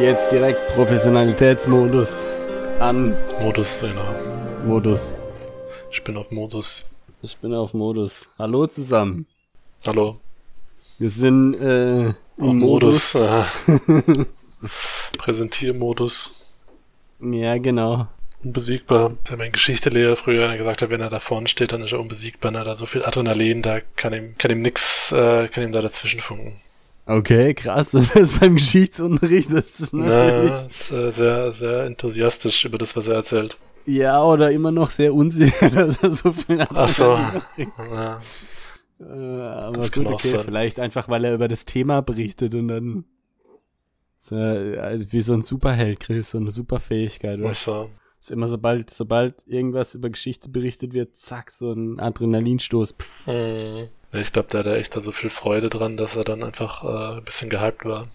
Jetzt direkt Professionalitätsmodus an. Modus, genau. Modus. Ich bin auf Modus. Ich bin auf Modus. Hallo zusammen. Hallo. Wir sind äh, im Auf Modus. Modus. Präsentiermodus. Ja, genau. Unbesiegbar. Das hat mein Geschichtelehrer früher gesagt hat, wenn er da vorne steht, dann ist er unbesiegbar. Ne? Da so viel Adrenalin, da kann ihm, kann ihm nix, äh, kann ihm da dazwischen funken. Okay, krass. Das beim Geschichtsunterricht, das ist natürlich. Ja, ist, äh, sehr, sehr enthusiastisch über das, was er erzählt. Ja, oder immer noch sehr unsicher, dass er so viel Ach so. Ja, Äh, aber Das gut, okay, sein. vielleicht einfach, weil er über das Thema berichtet und dann ist äh, wie so ein Superheld kriegt, so eine Superfähigkeit. Oder? ach so. Ist immer sobald, sobald irgendwas über Geschichte berichtet wird, zack, so ein Adrenalinstoß. Pff. Mhm. Ich glaube, der hat da echt da so viel Freude dran, dass er dann einfach äh, ein bisschen gehypt war.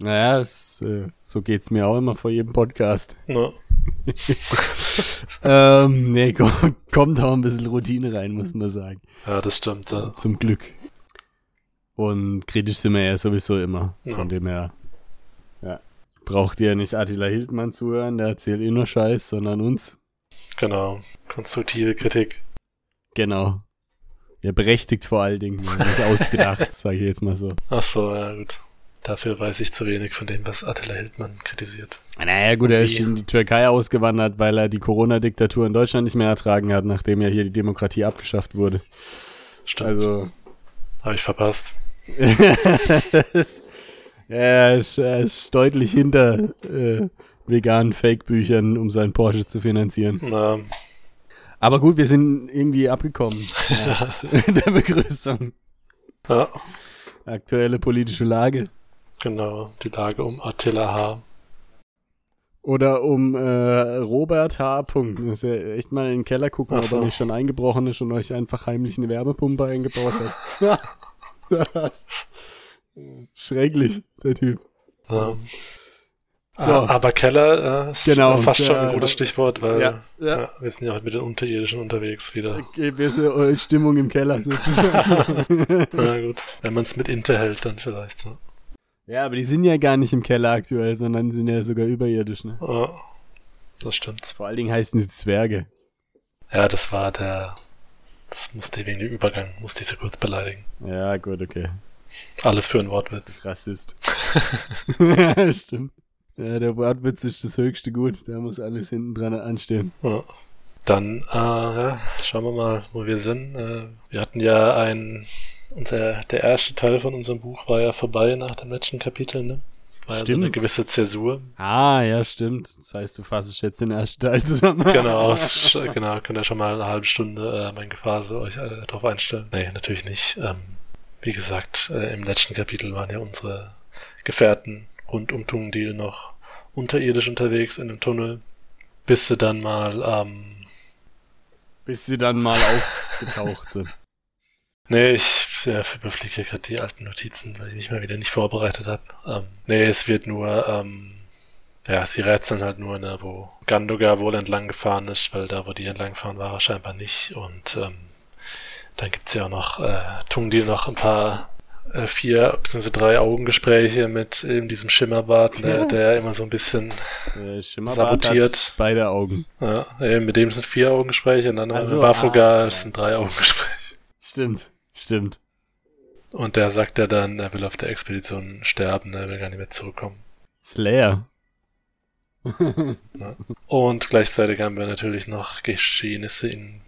Naja, es, äh, so geht's mir auch immer vor jedem Podcast. Ne? ähm, nee, komm, kommt auch ein bisschen Routine rein, muss man sagen. Ja, das stimmt. Ja. Zum Glück. Und kritisch sind wir ja sowieso immer. Ja. Von dem her. Braucht ihr nicht Attila Hildmann zuhören, der erzählt eh nur Scheiß, sondern uns. Genau. Konstruktive Kritik. Genau. Ja, berechtigt vor allen Dingen. Nicht ausgedacht, sage ich jetzt mal so. Ach so, ja gut. Dafür weiß ich zu wenig von dem, was Attila Hildmann kritisiert. Naja, gut, er ist in die Türkei ausgewandert, weil er die Corona-Diktatur in Deutschland nicht mehr ertragen hat, nachdem ja hier die Demokratie abgeschafft wurde. Stimmt. Also, Habe ich verpasst. es- ja, er ist, er ist deutlich hinter äh, veganen Fake-Büchern, um seinen Porsche zu finanzieren. Na, Aber gut, wir sind irgendwie abgekommen ja, in der Begrüßung. ja, Aktuelle politische Lage. genau. Die Lage um Attila H. Oder um äh, Robert H. Punkt. Muss ja echt mal in den Keller gucken, Ach ob so. er nicht schon eingebrochen ist und euch einfach heimlich eine Wärmepumpe eingebaut hat. Schrecklich, der Typ. Ja. So. Ah, aber Keller äh, ist Genau, fast schon ja. ein gutes Stichwort, weil Ja, ja. ja, wir sind ja heute mit den Unterirdischen unterwegs wieder. Sind eure Stimmung im Keller sozusagen. Na gut. Wenn man es mit Inter hält, dann vielleicht. Ja. ja, aber die sind ja gar nicht im Keller aktuell, sondern sind ja sogar überirdisch, ne? Ja, das stimmt. Vor allen Dingen heißen sie Zwerge. Ja, das war der. Das musste wegen dem Übergang, musste ich so kurz beleidigen. Ja, gut, okay. Alles für einen Wortwitz. Rassist. ja, stimmt. Ja, der Wortwitz ist das höchste Gut. Da muss alles hinten dran anstehen. Ja. Dann äh, ja, schauen wir mal, wo wir sind. Äh, wir hatten ja ein, unser, der erste Teil von unserem Buch war ja vorbei nach dem letzten Kapitel, ne? War ja so Stimmt. eine gewisse Zäsur. Ah, ja, stimmt. Das heißt, du fassest jetzt den ersten Teil zusammen. Genau, genau, könnt ihr schon mal eine halbe Stunde äh, mein Gefase euch äh, drauf einstellen. Nee, natürlich nicht. Ähm, wie gesagt, äh, im letzten Kapitel waren ja unsere Gefährten rund um Tungdil noch unterirdisch unterwegs in dem Tunnel, bis sie dann mal ähm, Bis sie dann mal aufgetaucht sind. Nee, ich ja, überfliege hier gerade die alten Notizen, weil ich mich mal wieder nicht vorbereitet habe. Ähm, nee, es wird nur, ähm, ja, sie rätseln halt nur, ne, wo Gandoga wohl entlang gefahren ist, weil da, wo die entlang gefahren war, scheinbar nicht. Und ähm, dann gibt's ja auch noch äh, Tungdil noch ein paar äh, vier bzw. drei Augengespräche mit eben diesem Schimmerbart, Ja. ne, der immer so ein bisschen, Der Schimmerbart Sabotiert. hat beide Augen. ja, eben mit dem sind vier Augengespräche und dann also so, mit Bafrogar ah, sind drei Augengespräche. Stimmt, stimmt. Und der sagt ja dann, er will auf der Expedition sterben, er will gar nicht mehr zurückkommen. Slayer. Und gleichzeitig haben wir natürlich noch Geschehnisse in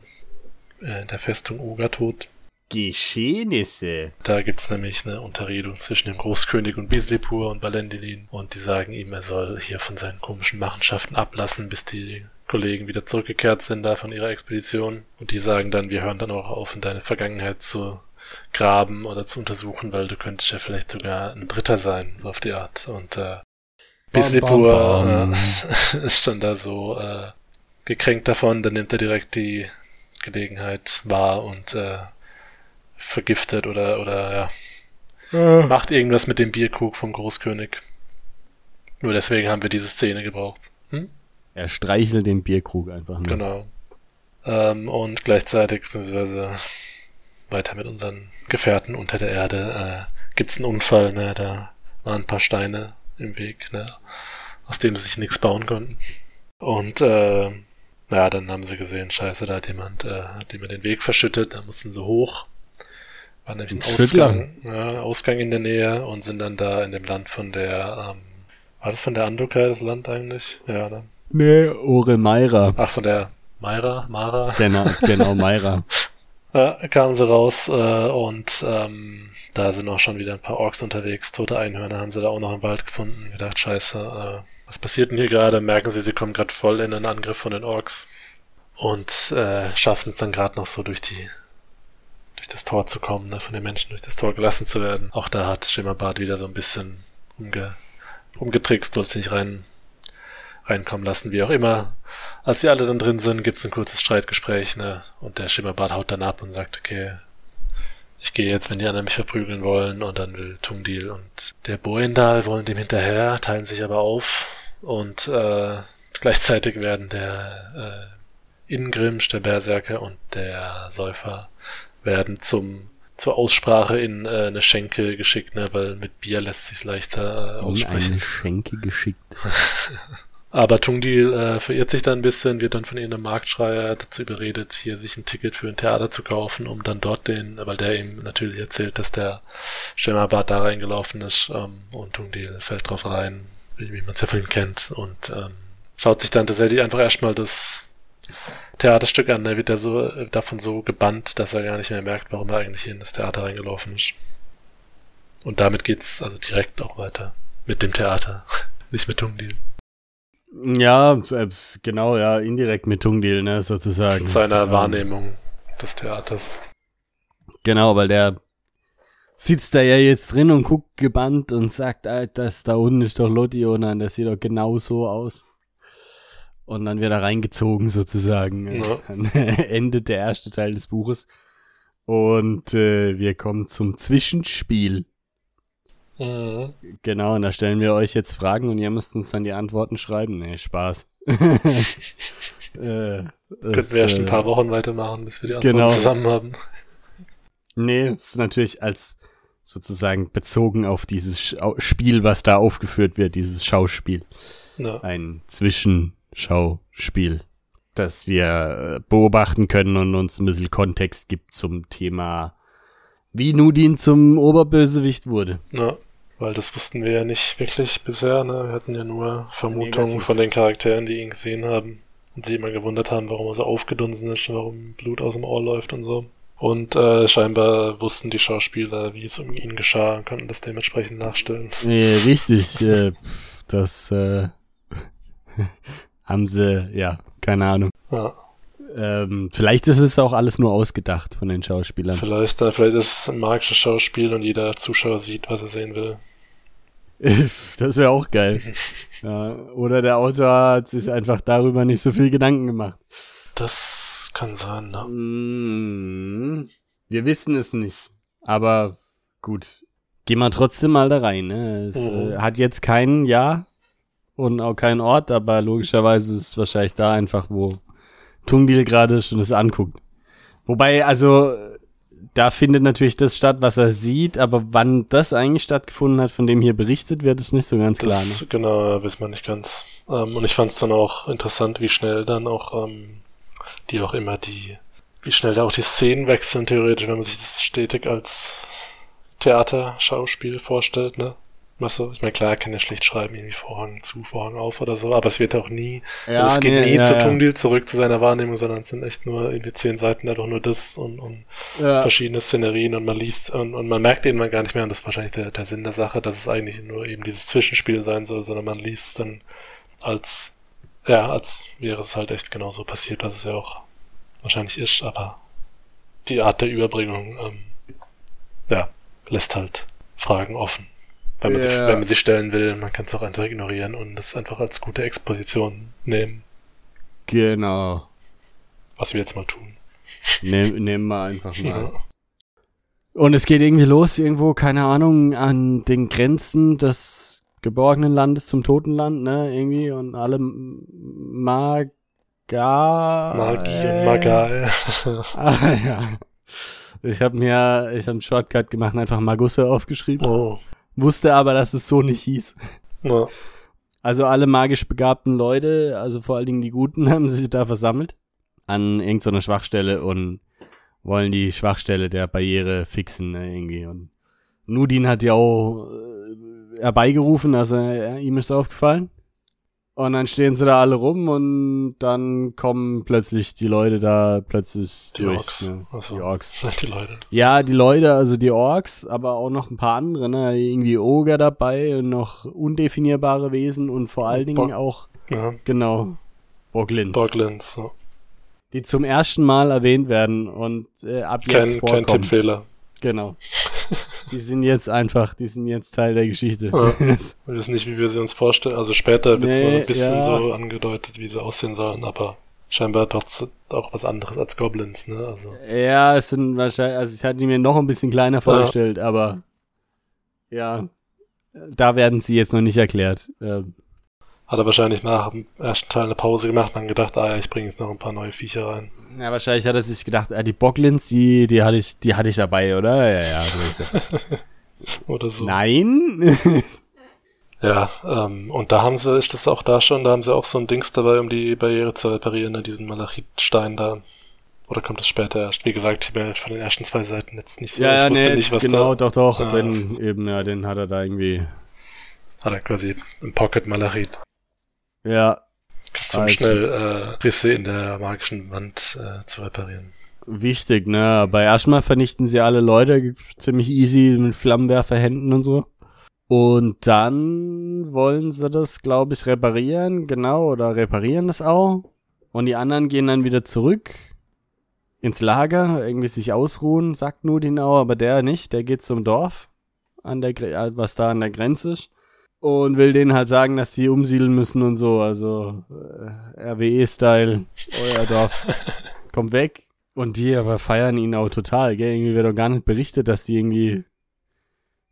äh, der Festung Ogatot. Geschehnisse. Da gibt's nämlich eine Unterredung zwischen dem Großkönig und Bislipur und Balendilin. Und die sagen ihm, er soll hier von seinen komischen Machenschaften ablassen, bis die Kollegen wieder zurückgekehrt sind da von ihrer Expedition. Und die sagen dann, wir hören dann auch auf, in deine Vergangenheit zu graben oder zu untersuchen, weil du könntest ja vielleicht sogar ein Dritter sein, so auf die Art. Und äh, Bislipur. Äh, ist dann da so äh, gekränkt davon, dann nimmt er direkt die Gelegenheit wahr und äh, vergiftet oder oder ja, macht irgendwas mit dem Bierkrug vom Großkönig. Nur deswegen haben wir diese Szene gebraucht. Hm? Er streichelt den Bierkrug einfach nur. Genau. Ähm, und gleichzeitig, beziehungsweise weiter mit unseren Gefährten unter der Erde, äh, gibt's einen Unfall, ne? Da waren ein paar Steine im Weg, ne? aus dem sie sich nichts bauen konnten. Und äh, naja, dann haben sie gesehen, scheiße, da hat jemand, äh, hat jemand den Weg verschüttet, da mussten sie hoch. War nämlich ein Ausgang, ja, Ausgang in der Nähe und sind dann da in dem Land von der, ähm, war das von der Andoka das Land eigentlich? Ja, ne? Nee, Ore Meira. Ach, von der Meira, Mara. Genau, genau, Meira. ja, kamen sie raus äh, und ähm, da sind auch schon wieder ein paar Orks unterwegs. Tote Einhörner haben sie da auch noch im Wald gefunden. Gedacht, scheiße, äh, was passiert denn hier gerade? Merken sie, sie kommen gerade voll in einen Angriff von den Orks und äh, schaffen es dann gerade noch so durch die durch das Tor zu kommen, ne, von den Menschen durch das Tor gelassen zu werden. Auch da hat Schimmerbart wieder so ein bisschen umge umgetrickst, wollte nicht rein reinkommen lassen, wie auch immer. Als sie alle dann drin sind, gibt's ein kurzes Streitgespräch, ne? Und der Schimmerbart haut dann ab und sagt, okay, ich gehe jetzt, wenn die anderen mich verprügeln wollen, und dann will Tungdil und der Boendal wollen dem hinterher, teilen sich aber auf und äh, gleichzeitig werden der äh, Ingrimsch, der Berserker und der Säufer werden zum zur Aussprache in äh, eine Schenke geschickt, ne, weil mit Bier lässt sich leichter äh, aussprechen. In eine Schenke geschickt. Aber Tungdil äh, verirrt sich dann ein bisschen, wird dann von irgendeinem Marktschreier dazu überredet, hier sich ein Ticket für ein Theater zu kaufen, um dann dort den, weil der ihm natürlich erzählt, dass der Schemmerbart da reingelaufen ist ähm, und Tungdil fällt drauf rein, wie, man es ja von ihm kennt und ähm, schaut sich dann tatsächlich einfach erstmal das Theaterstück an, da wird er so äh, davon so gebannt, dass er gar nicht mehr merkt, warum er eigentlich in das Theater reingelaufen ist. Und damit geht's also direkt auch weiter. Mit dem Theater. nicht mit Tungdil. Ja, äh, genau, ja, indirekt mit Tungdil, ne, sozusagen. Mit seiner ähm, Wahrnehmung des Theaters. Genau, weil der sitzt da ja jetzt drin und guckt gebannt und sagt, das da unten ist doch dann, das sieht doch genau so aus. Und dann wird er reingezogen sozusagen. Ja. Dann endet der erste Teil des Buches. Und äh, wir kommen zum Zwischenspiel. Mhm. Genau, und da stellen wir euch jetzt Fragen und ihr müsst uns dann die Antworten schreiben. Nee, Spaß. äh, Könnten wir erst ein paar äh, Wochen weitermachen, bis wir die Antworten genau. zusammen haben. Nee, es ist natürlich als sozusagen bezogen auf dieses Spiel, was da aufgeführt wird, dieses Schauspiel. Ja. Ein Zwischenschauspiel, das wir äh, beobachten können und uns ein bisschen Kontext gibt zum Thema, wie Nudin zum Oberbösewicht wurde. Ja. Weil das wussten wir ja nicht wirklich bisher, ne? Wir hatten ja nur Vermutungen von den Charakteren, die ihn gesehen haben und sich immer gewundert haben, warum er so aufgedunsen ist, warum Blut aus dem Ohr läuft und so. Und äh, scheinbar wussten die Schauspieler, wie es um ihn geschah und konnten das dementsprechend nachstellen. Nee, richtig. äh, das äh, haben sie, ja, keine Ahnung. Ja. Ähm, vielleicht ist es auch alles nur ausgedacht von den Schauspielern. Vielleicht, äh, vielleicht ist es ein magisches Schauspiel und jeder Zuschauer sieht, was er sehen will. das wäre auch geil. ja, oder der Autor hat sich einfach darüber nicht so viel Gedanken gemacht. Das kann sein, ne? Mm, wir wissen es nicht. Aber gut. Gehen wir trotzdem mal da rein. Ne? Es mhm. äh, hat jetzt kein Jahr und auch keinen Ort, aber logischerweise ist es wahrscheinlich da einfach, wo Tungdil gerade schon das anguckt. Wobei, also, da findet natürlich das statt, was er sieht, aber wann das eigentlich stattgefunden hat, von dem hier berichtet wird, ist nicht so ganz klar. Das, ne? Genau, wissen wir nicht ganz. Ähm, und ich fand es dann auch interessant, wie schnell dann auch ähm, die auch immer die, wie schnell da auch die Szenen wechseln, theoretisch, wenn man sich das stetig als Theaterschauspiel vorstellt, ne? Was so, ich meine, klar, kann ja schlecht schreiben, irgendwie Vorhang zu, Vorhang auf oder so, aber es wird auch nie, ja, also es geht nee, nie ja, zu. Tungdil zurück zu seiner Wahrnehmung, sondern es sind echt nur irgendwie zehn Seiten einfach nur das und, und ja. verschiedene Szenerien und man liest und, und man merkt eben gar nicht mehr, und das ist wahrscheinlich der, der Sinn der Sache, dass es eigentlich nur eben dieses Zwischenspiel sein soll, sondern man liest es dann als, ja, als wäre es halt echt genauso passiert, was es ja auch wahrscheinlich ist, aber die Art der Überbringung, ähm, ja, lässt halt Fragen offen. Wenn man, ja. sie, wenn man sie stellen will, man kann es auch einfach ignorieren und das einfach als gute Exposition nehmen. Genau. Was wir jetzt mal tun. Nehm, nehmen wir einfach mal. Ja. Und es geht irgendwie los, irgendwo, keine Ahnung, an den Grenzen des geborgenen Landes zum Totenland, ne, irgendwie, und alle Maga... Magie und Magal. ah, ja. Ich habe mir, ich habe einen Shortcut gemacht, einfach Magusse aufgeschrieben. Oh. Wusste aber, dass es so nicht hieß. Ja. Also alle magisch begabten Leute, also vor allen Dingen die Guten, haben sich da versammelt an irgendeiner Schwachstelle und wollen die Schwachstelle der Barriere fixen ne, irgendwie. Und Nudin hat ja auch äh, herbeigerufen, also äh, ihm ist aufgefallen. Und dann stehen sie da alle rum und dann kommen plötzlich die Leute da plötzlich Die durch. Orks. Ne? Also, Die Orks. Die Leute. Ja, die Leute, also die Orks, aber auch noch ein paar andere, ne? Irgendwie Oger dabei und noch undefinierbare Wesen und vor allen Dingen Bo- auch, Ja. genau, Boglins. Boglins. Ja. die zum ersten Mal erwähnt werden und äh, ab jetzt Kein, kein vorkommen. Tippfehler. Genau. Die sind jetzt einfach, die sind jetzt Teil der Geschichte. Ja. Wir wissen nicht, wie wir sie uns vorstellen. Also später wird es Nee, mal ein bisschen ja. so angedeutet, wie sie aussehen sollen, aber scheinbar doch auch was anderes als Goblins, ne? Also. ja, es sind wahrscheinlich, also ich hatte die mir noch ein bisschen kleiner vorgestellt, aber ja, da werden sie jetzt noch nicht erklärt. Ähm, Hat er wahrscheinlich nach dem ersten Teil eine Pause gemacht und dann gedacht, ah ja, ich bringe jetzt noch ein paar neue Viecher rein. Ja, wahrscheinlich hat er sich gedacht, ah, die Boglins, die, die hatte ich, die hatte ich dabei, oder? Ja, ja. So. Oder so. Nein. Ja, ähm, und da haben sie, ist das auch da schon, da haben sie auch so ein Dings dabei, um die Barriere zu reparieren, ne, diesen Malachitstein da. Oder kommt das später erst? Wie gesagt, ich bin von den ersten zwei Seiten jetzt nicht so, ja, ich ja, wusste nee, nicht, was genau, da. doch, doch. Ja. Den, eben, ja, den hat er da irgendwie. Hat er quasi im Pocket Malachit. Ja, Zum Also- schnell äh, Risse in der magischen Wand äh, zu reparieren. wichtig, ne? Aber erstmal vernichten sie alle Leute ziemlich easy mit Flammenwerferhänden und so. Und dann wollen sie das, glaube ich, reparieren, genau, oder reparieren das auch. Und die anderen gehen dann wieder zurück ins Lager, irgendwie sich ausruhen, sagt Nudin auch, aber der nicht, der geht zum Dorf, an der, äh, was da an der Grenze ist. Und will denen halt sagen, dass die umsiedeln müssen und so, also äh, RWE-Style, euer Dorf kommt weg. Und die aber feiern ihn auch total, gell? Irgendwie wird doch gar nicht berichtet, dass die irgendwie,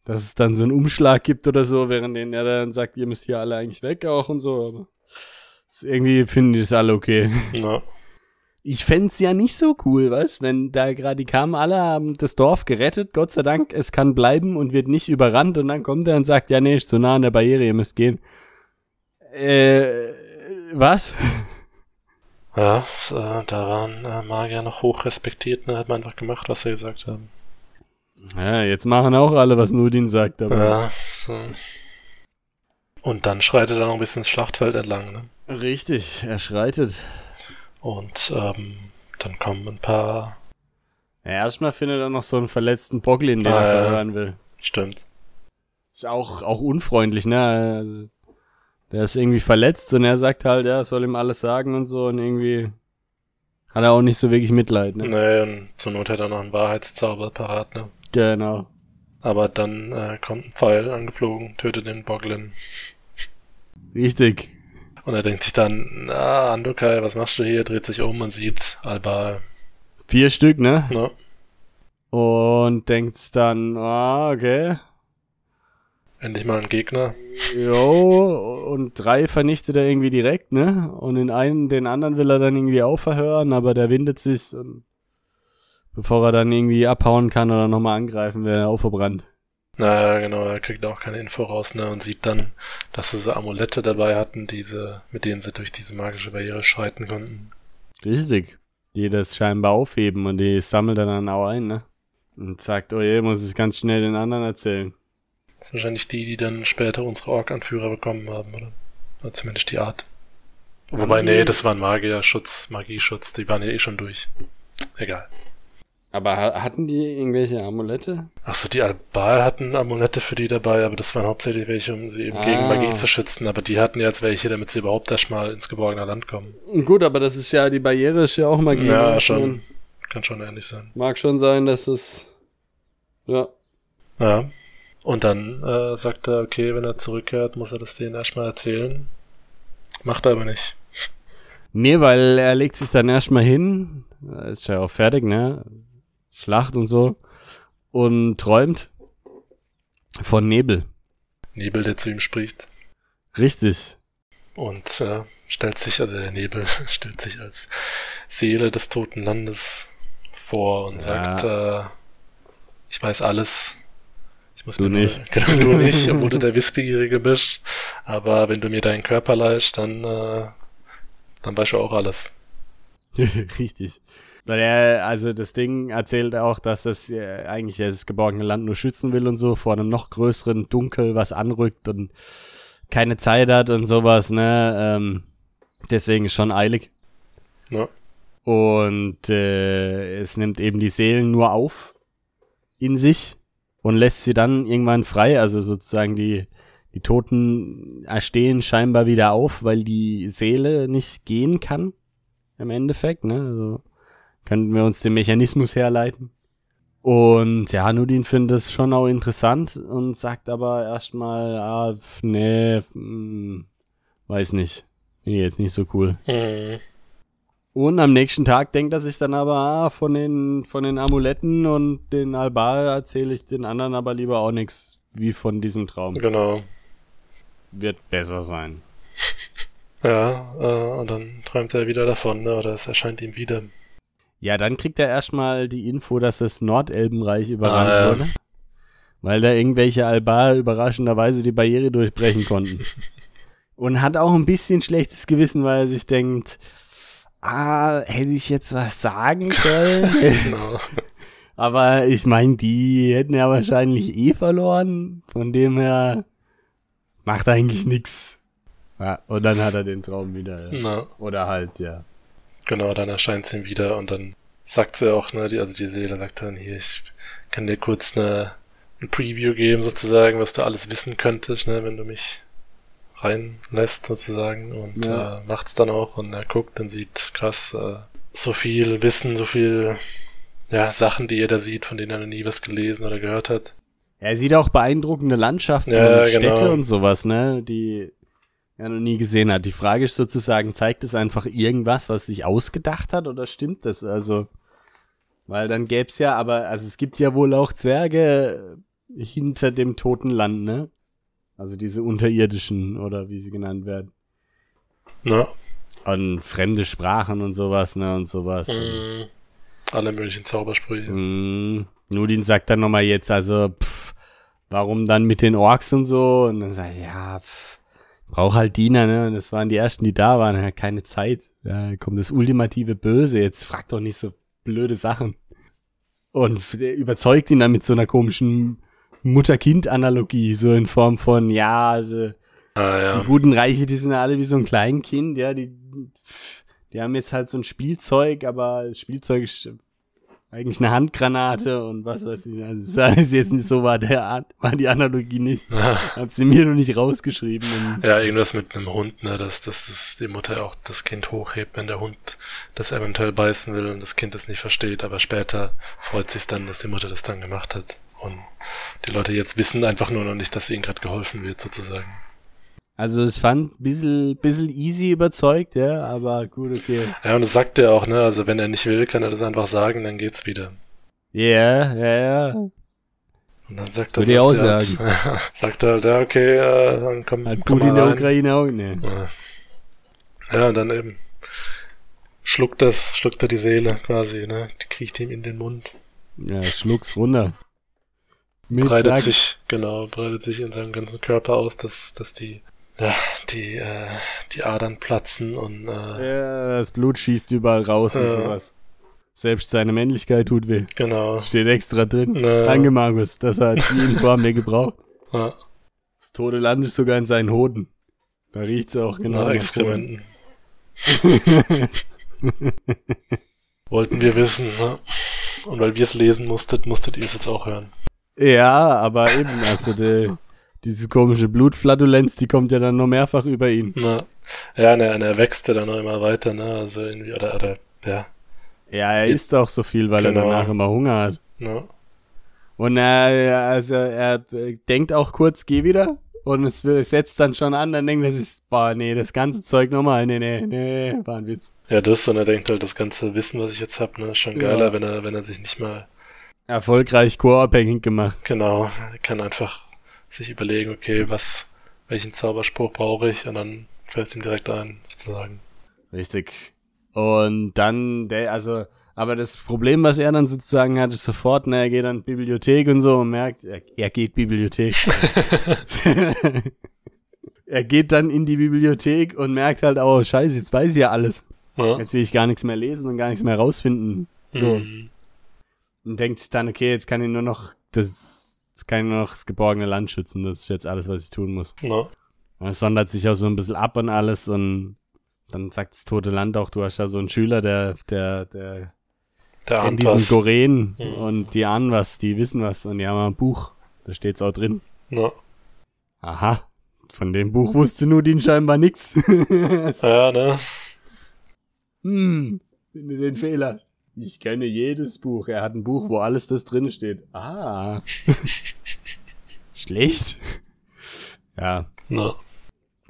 dass es dann so einen Umschlag gibt oder so, während denen er dann sagt, ihr müsst hier alle eigentlich weg auch und so, aber irgendwie finden die das alle okay. Ja. Ich fänd's ja nicht so cool, weißt wenn da gerade die kamen, alle haben das Dorf gerettet, Gott sei Dank, es kann bleiben und wird nicht überrannt und dann kommt er und sagt, ja nee, ist zu nah an der Barriere, ihr müsst gehen. Äh, was? Ja, äh, da waren äh, Magier noch hoch respektiert, ne? Hat man einfach gemacht, was sie gesagt haben. Ja, jetzt machen auch alle, was Nudin sagt, aber. Ja, so. Und dann schreitet er noch ein bisschen ins Schlachtfeld entlang, ne? Richtig, er schreitet. Und ähm, dann kommen ein paar. Ja, erstmal findet er noch so einen verletzten Boglin, den Ah, er verhören will. Stimmt. Ist auch, auch unfreundlich, ne? Der ist irgendwie verletzt und er sagt halt, ja, soll ihm alles sagen und so und irgendwie hat er auch nicht so wirklich Mitleid, ne? Nee, und zur Not hat er noch einen Wahrheitszauber parat, ne? Genau. Aber dann äh, kommt ein Pfeil angeflogen, tötet den Boglin. Richtig. Und er denkt sich dann, na, Andokai, was machst du hier? Dreht sich um und sieht Alba. Vier Stück, ne? Ne? Und denkt dann, ah, okay. Endlich mal ein Gegner. Jo, und drei vernichtet er irgendwie direkt, ne? Und in einen, den anderen will er dann irgendwie auch verhören, aber der windet sich und bevor er dann irgendwie abhauen kann oder nochmal angreifen, wäre er auch verbrannt. Naja, genau, er kriegt auch keine Info raus, ne? Und sieht dann, dass sie so Amulette dabei hatten, diese, mit denen sie durch diese magische Barriere schreiten konnten. Richtig. Die das scheinbar aufheben und die sammelt er dann auch ein, ne? Und sagt, oh je, muss ich ganz schnell den anderen erzählen. Das sind wahrscheinlich die, die dann später unsere Ork-Anführer bekommen haben, oder? Oder zumindest die Art. Wobei, nee, das war ein Magierschutz, Magieschutz, die waren ja eh schon durch. Egal. Aber ha- hatten die irgendwelche Amulette? Achso, die Albal hatten Amulette für die dabei, aber das waren hauptsächlich welche, um sie eben Ah. gegen Magie zu schützen. Aber die hatten jetzt welche, damit sie überhaupt erstmal ins geborgene Land kommen. Gut, aber das ist ja, die Barriere ist ja auch Magie. ja, ne? schon. Kann schon ähnlich sein. Mag schon sein, dass es, ja. Ja. Und dann äh, sagt er, okay, wenn er zurückkehrt, muss er das denen erstmal erzählen. Macht er aber nicht. Nee, weil er legt sich dann erstmal hin, ist ja auch fertig, ne? Schlacht und so. Und träumt von Nebel. Nebel, der zu ihm spricht. Richtig. Und äh, stellt sich, also der Nebel stellt sich als Seele des toten Landes vor und Ja. sagt, äh, ich weiß alles. Ich muss Du mir nicht. Nur, genau, du nicht, obwohl du der Wissbegierige bist. Aber wenn du mir deinen Körper leihst, dann, äh, dann weißt du auch alles. Richtig. Also das Ding erzählt auch, dass es äh, eigentlich das geborgene Land nur schützen will und so vor einem noch größeren Dunkel, was anrückt und keine Zeit hat und sowas, ne? Ähm, deswegen ist schon eilig. Ja. Und äh, es nimmt eben die Seelen nur auf in sich und lässt sie dann irgendwann frei. Also sozusagen die, die Toten erstehen scheinbar wieder auf, weil die Seele nicht gehen kann. Im Endeffekt, ne? Also könnten wir uns den Mechanismus herleiten. Und ja, Nudin findet es schon auch interessant und sagt aber erstmal, ah, nee, hm, weiß nicht. Finde ich jetzt nicht so cool. Mhm. Und am nächsten Tag denkt er sich dann aber, ah, von den, von den Amuletten und den Albar erzähle ich den anderen aber lieber auch nichts wie von diesem Traum. Genau. Wird besser sein. Ja, äh, und dann träumt er wieder davon, ne? oder es erscheint ihm wieder. Ja, dann kriegt er erstmal die Info, dass das Nordelbenreich überrannt Ah, ja. wurde. Weil da irgendwelche Albar überraschenderweise die Barriere durchbrechen konnten. Und hat auch ein bisschen schlechtes Gewissen, weil er sich denkt, ah, hätte ich jetzt was sagen sollen? Genau. Aber ich meine, die hätten ja wahrscheinlich eh verloren. Von dem her macht eigentlich nix. Ja, und dann hat er den Traum wieder. Ja. Na, Oder halt, ja. Genau, dann erscheint sie ihm wieder und dann sagt sie auch, ne, die, also die Seele sagt dann hier, ich kann dir kurz eine, ein Preview geben, sozusagen, was du alles wissen könntest, ne, wenn du mich reinlässt, sozusagen, und Ja. äh, macht's dann auch und er guckt und sieht, krass, äh, so viel Wissen, so viel, ja, Sachen, die er da sieht, von denen er noch nie was gelesen oder gehört hat. Er sieht auch beeindruckende Landschaften Ja, und Städte genau. und sowas, ne, die er noch nie gesehen hat. Die Frage ist sozusagen, zeigt es einfach irgendwas, was sich ausgedacht hat oder stimmt das? Also, weil dann gäb's ja, aber, also es gibt ja wohl auch Zwerge hinter dem toten Land, ne? Also diese unterirdischen oder wie sie genannt werden. Ne? Und fremde Sprachen und sowas, ne, und sowas. Mhm. Alle möglichen Zaubersprüche. Mm, Nudin sagt dann nochmal jetzt, also, pff, warum dann mit den Orks und so? Und dann sagt er, ja, pff, brauch halt Diener, ne? Und das waren die ersten, die da waren, ja, keine Zeit. Ja, kommt das ultimative Böse, jetzt frag doch nicht so blöde Sachen. Und überzeugt ihn dann mit so einer komischen Mutter-Kind-Analogie, so in Form von, ja, also, Ah, ja. die guten Reiche, die sind alle wie so ein Kleinkind, ja, die, die haben jetzt halt so ein Spielzeug, aber das Spielzeug ist eigentlich eine Handgranate und was weiß ich. Also das ist jetzt nicht so war der war die Analogie nicht. Hab sie mir noch nicht rausgeschrieben. Ja, irgendwas mit einem Hund, ne, dass, dass, dass die Mutter auch das Kind hochhebt, wenn der Hund das eventuell beißen will und das Kind das nicht versteht, aber später freut sich dann, dass die Mutter das dann gemacht hat. Und die Leute jetzt wissen einfach nur noch nicht, dass ihnen gerade geholfen wird, sozusagen. Also es fand ein bisschen, bisschen easy überzeugt, ja, aber gut, okay. Ja, und das sagt er auch, ne, also wenn er nicht will, kann er das einfach sagen, dann geht's wieder. Ja, ja, ja. Und dann sagt würde er, auch sagt er Halt, sagt er halt, ja, okay, äh, dann komm, Hat komm gut in der. Ukraine auch, ne. Ja. Ja, und dann eben schluckt das, schluckt er die Seele quasi, ne? Die kriecht ihm in den Mund. Ja, schluck's runter. Mit breitet Sack. sich, genau, breitet sich in seinem ganzen Körper aus, dass, dass die, ja, die, äh, die Adern platzen und, äh, Ja, das Blut schießt überall raus und sowas. Selbst seine Männlichkeit tut weh. genau. Steht extra drin. Ja. Danke, Markus. Das hat die haben wir gebraucht. Ja, Das tote Land ist sogar in seinen Hoden. Da riecht's auch genau. nach Exkrementen. Wollten wir wissen, ne? Und weil wir es lesen musstet, musstet ihr es jetzt auch hören. Ja, aber eben, also die, diese komische Blutflatulenz, die kommt ja dann noch mehrfach über ihn. Na, ja, ne, ne, er wächst ja dann noch immer weiter, ne? Also irgendwie, oder, oder, ja, Ja, er isst auch so viel, weil Genau. er danach immer Hunger hat. ne? Und er, also er äh, denkt auch kurz, geh wieder. Und es setzt dann schon an, dann denkt er sich, boah, nee, das ganze Zeug nochmal, nee, nee, nee, war ein Witz. Ja, das, und er denkt halt, das ganze Wissen, was ich jetzt hab, ne, ist schon Ja. geiler, wenn er, wenn er sich nicht mal, Erfolgreich co-abhängig gemacht. genau, er kann einfach sich überlegen, okay, was, welchen Zauberspruch brauche ich, und dann fällt es ihm direkt ein, sozusagen. Richtig. Und dann, der, also, Aber das Problem, was er dann sozusagen hat, ist sofort, na, er geht dann Bibliothek und so und merkt, er, er geht Bibliothek. er geht dann in die Bibliothek und merkt halt, oh, scheiße, jetzt weiß ich ja alles. Ja. Jetzt will ich gar nichts mehr lesen und gar nichts mehr rausfinden. So. Mhm. Und denkt sich dann, okay, jetzt kann ich nur noch das, jetzt kann ich nur noch das geborgene Land schützen. Das ist jetzt alles, was ich tun muss. Und es sondert sich auch so ein bisschen ab und alles und dann sagt das tote Land auch, du hast ja so einen Schüler, der, der, der Der kennt diesen was. Goren Mhm. und die ahnen was, die wissen was und die haben ein Buch. Da steht's auch drin. Ja. Aha. Von dem Buch wusste Nudin scheinbar nix. ja, ne? hm, finde den Fehler. Ich kenne jedes Buch. Er hat ein Buch, wo alles das drin steht. Ah. Schlecht. Ja. Ja.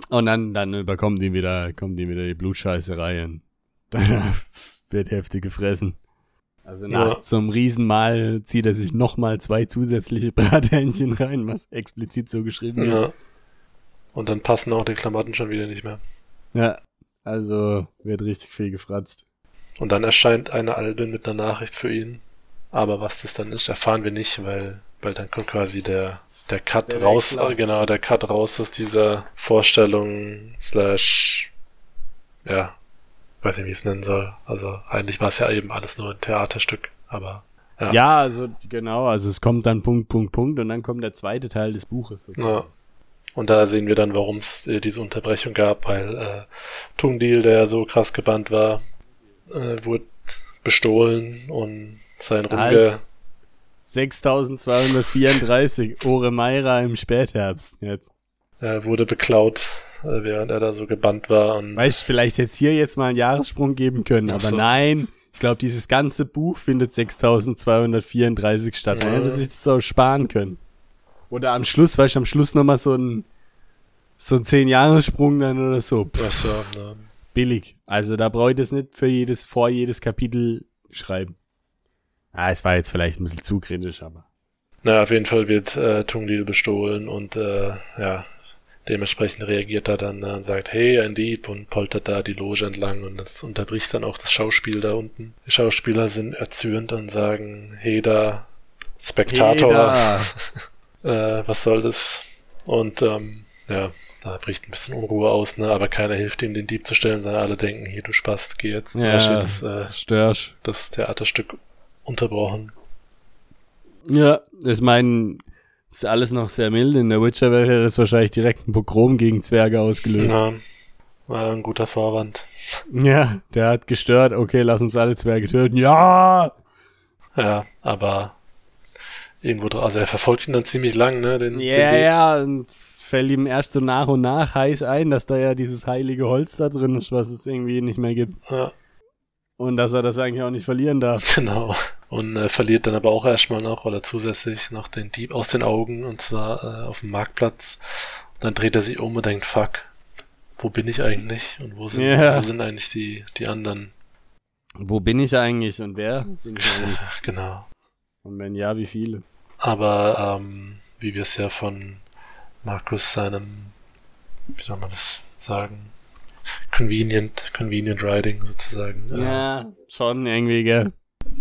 Und dann, dann überkommt ihm wieder, kommt ihm wieder die Blutscheißerei und dann wird heftig gefressen. Also Ja. nach zum Riesenmahl zieht er sich nochmal zwei zusätzliche Brathähnchen rein, was explizit so geschrieben wird. ja. Und dann passen auch die Klamotten schon wieder nicht mehr. Ja, also wird richtig viel gefratzt. Und dann erscheint eine Albin mit einer Nachricht für ihn. Aber was das dann ist, erfahren wir nicht, weil, weil dann kommt quasi der, der Cut Der raus, Wechsel. äh, genau, der Cut raus aus dieser Vorstellung, slash, ja, weiß nicht, wie ich es nennen soll. Also eigentlich war es ja eben alles nur ein Theaterstück, aber Ja. Ja. also genau, also es kommt dann Punkt, Punkt, Punkt und dann kommt der zweite Teil des Buches. Ja. Und da sehen wir dann, warum es äh, diese Unterbrechung gab, weil äh, Tungdil, der so krass gebannt war, äh, wurde bestohlen und sein Halt. Rumge 6234, Ore Meira im Spätherbst jetzt. äh, wurde beklaut, äh, während er da so gebannt war. Und Weißt du, vielleicht jetzt hier jetzt mal einen Jahressprung geben können, Ach aber so. nein, ich glaube, dieses ganze Buch findet 6234 statt. Man Ja. hätte sich das auch sparen können. Oder am Schluss, weißt du, am Schluss nochmal so ein so ein 10-Jahressprung dann oder so. Pff, was so, ne? Billig. Also da brauche ich das nicht für jedes, vor jedes Kapitel schreiben. Ah, es war jetzt vielleicht ein bisschen zu kritisch, aber. Naja, auf jeden Fall wird äh, Tungdil bestohlen und äh, ja, dementsprechend reagiert er dann äh, und sagt, hey, ein Dieb und poltert da die Loge entlang und das unterbricht dann auch das Schauspiel da unten. Die Schauspieler sind erzürnt und sagen, hey da, Spektator, Jeder. äh, was soll das? Und ähm, ja, da bricht ein bisschen Unruhe aus, ne? Aber keiner hilft ihm, den Dieb zu stellen, sondern alle denken, hier, du Spast, geh jetzt. Ja, das, äh, Störsch. das Theaterstück unterbrochen. Ja, ich meine, ist alles noch sehr mild. In der Witcher-Welt hätte das wahrscheinlich direkt ein Pogrom gegen Zwerge ausgelöst. Ja, war ein guter Vorwand. Ja, der hat gestört. Okay, lass uns alle Zwerge töten. Ja! Ja, aber irgendwo also er verfolgt ihn dann ziemlich lang, ne? Den, Ja, den ja, und fällt ihm erst so nach und nach heiß ein, dass da ja dieses heilige Holz da drin ist, was es irgendwie nicht mehr gibt. Ja, Und dass er das eigentlich auch nicht verlieren darf. genau. Und äh, verliert dann aber auch erstmal noch oder zusätzlich noch den Dieb aus den Augen und zwar äh, auf dem Marktplatz. Dann dreht er sich um und denkt, fuck, wo bin ich eigentlich? Und wo sind, Ja. wo sind eigentlich die, die anderen? Wo bin ich eigentlich und wer bin ich eigentlich? Genau. Und wenn ja, wie viele? Aber ähm, wie wir es ja von Markus seinem, wie soll man das sagen? Convenient, convenient riding sozusagen. äh, Ja, schon irgendwie, gell?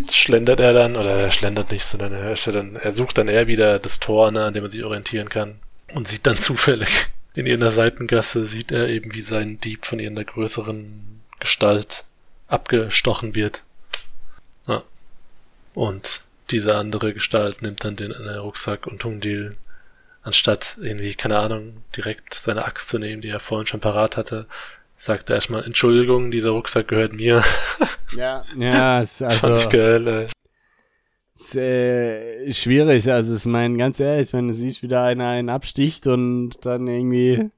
schlendert er dann, oder er schlendert nicht, sondern er, dann, er sucht dann eher wieder das Tor, ne, an dem man sich orientieren kann und sieht dann zufällig in irgendeiner Seitengasse, sieht er eben, wie sein Dieb von irgendeiner größeren Gestalt abgestochen wird. Ja. Und diese andere Gestalt nimmt dann den äh, Rucksack und Tungdil, anstatt irgendwie, keine Ahnung, direkt seine Axt zu nehmen, die er vorhin schon parat hatte, sagt er erstmal, Entschuldigung, dieser Rucksack gehört mir. Ja, ja, es, Fand ich also geil, ey. es, äh, schwierig. Also ich meine, ganz ehrlich, wenn du siehst, wie da einer einen absticht und dann irgendwie,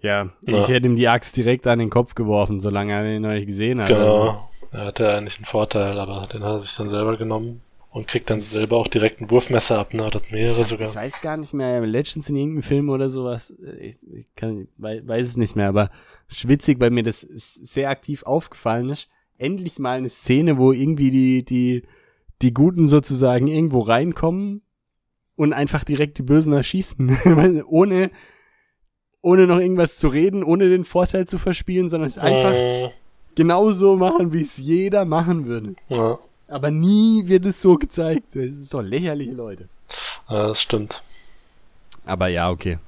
ja, Ja. ich hätte ihm die Axt direkt an den Kopf geworfen, solange er ihn noch nicht gesehen hat. Also, Genau. Er hatte eigentlich einen Vorteil, aber den hat er sich dann selber genommen und kriegt dann selber auch direkt ein Wurfmesser ab, ne? Oder mehrere sogar. Ich weiß gar nicht mehr, letztens in irgendeinem Film oder sowas, äh, ich, ich kann, wei- weiß es nicht mehr, aber schwitzig, weil mir das sehr aktiv aufgefallen ist. Endlich mal eine Szene, wo irgendwie die, die, die Guten sozusagen irgendwo reinkommen und einfach direkt die Bösen erschießen. ohne, ohne noch irgendwas zu reden, ohne den Vorteil zu verspielen, sondern es einfach Äh, genauso machen, wie es jeder machen würde. Ja, Aber nie wird es so gezeigt. Das ist doch lächerlich, Leute. ja, das stimmt. Aber ja, okay.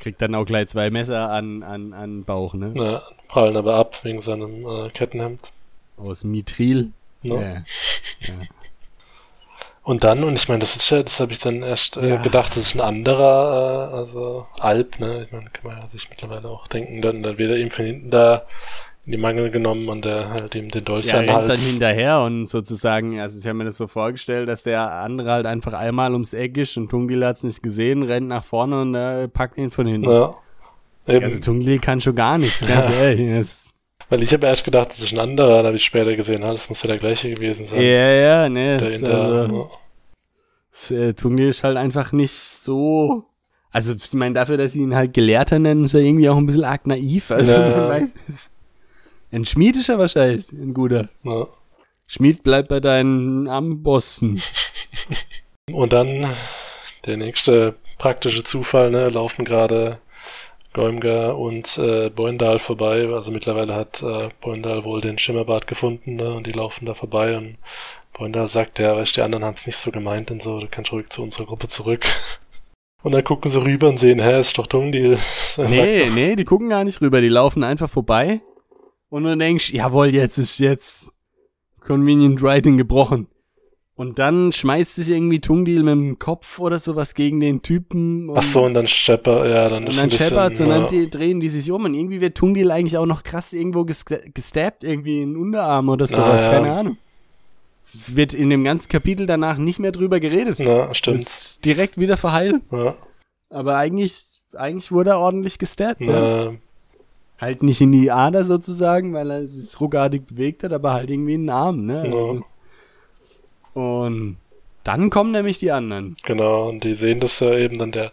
Kriegt dann auch gleich zwei Messer an, an, an Bauch, ne? Ja, prallen aber ab wegen seinem äh, Kettenhemd. Aus Mithril. Ne? Ja. Und dann, und ich meine, das ist ja, das habe ich dann erst äh, Ja. gedacht, das ist ein anderer, äh, also Alp, ne? Ich meine, kann man ja sich mittlerweile auch denken, dann, dann wird er ihm von hinten da in die Mangel genommen und der halt ihm den Dolch Ja, an rennt dann hinterher und sozusagen, also ich habe mir das so vorgestellt, dass der andere halt einfach einmal ums Eck ist und Tungdil hat's nicht gesehen, rennt nach vorne und äh, packt ihn von hinten. Ja. Eben. Also Tungdil kann schon gar nichts, ganz ehrlich. Das, Weil ich habe erst gedacht, das ist ein anderer, dann habe ich später gesehen, ah, das muss ja der gleiche gewesen sein. ja, ja, ne. Der hinter, also, äh, Tungdil ist halt einfach nicht so. Also, ich meine, dafür, dass sie ihn halt Gelehrter nennen, ist er irgendwie auch ein bisschen arg naiv. Also, Ja. weiß es. Ein Schmied ist er wahrscheinlich, ein guter. ja. Schmied bleibt bei deinen Ambossen. Und dann der nächste praktische Zufall, ne, laufen gerade Goimger und äh, Boindal vorbei. Also mittlerweile hat äh, Boindal wohl den Schimmerbart gefunden ne, und die laufen da vorbei und Boindal sagt, ja, weißt du, die anderen haben es nicht so gemeint und so, du kannst ruhig zu unserer Gruppe zurück. Und dann gucken sie rüber und sehen, hä, ist doch Tungdil. Er Nee, sagt nee, die gucken gar nicht rüber, die laufen einfach vorbei. Und du denkst, jawohl, jetzt ist jetzt Convenient Writing gebrochen. Und dann schmeißt sich irgendwie Tungdil mit dem Kopf oder sowas gegen den Typen. Und, Ach so, und dann Schepper, ja, dann und ist dann ein bisschen, scheppert's und ja, dann die, drehen die sich um. Und irgendwie wird Tungdil eigentlich auch noch krass irgendwo ges gestabbt, irgendwie in den Unterarm oder sowas, Ah, ja. keine Ahnung. Es wird in dem ganzen Kapitel danach nicht mehr drüber geredet. na, stimmt. Ist direkt wieder verheilt. Ja, Aber eigentlich, eigentlich wurde er ordentlich gestabbt. Ja. na, Halt nicht in die Ader sozusagen, weil er sich ruckartig bewegt hat, aber halt irgendwie in den Arm, ne? Ja. Also, und dann kommen nämlich die anderen. Genau, und die sehen das ja eben dann der,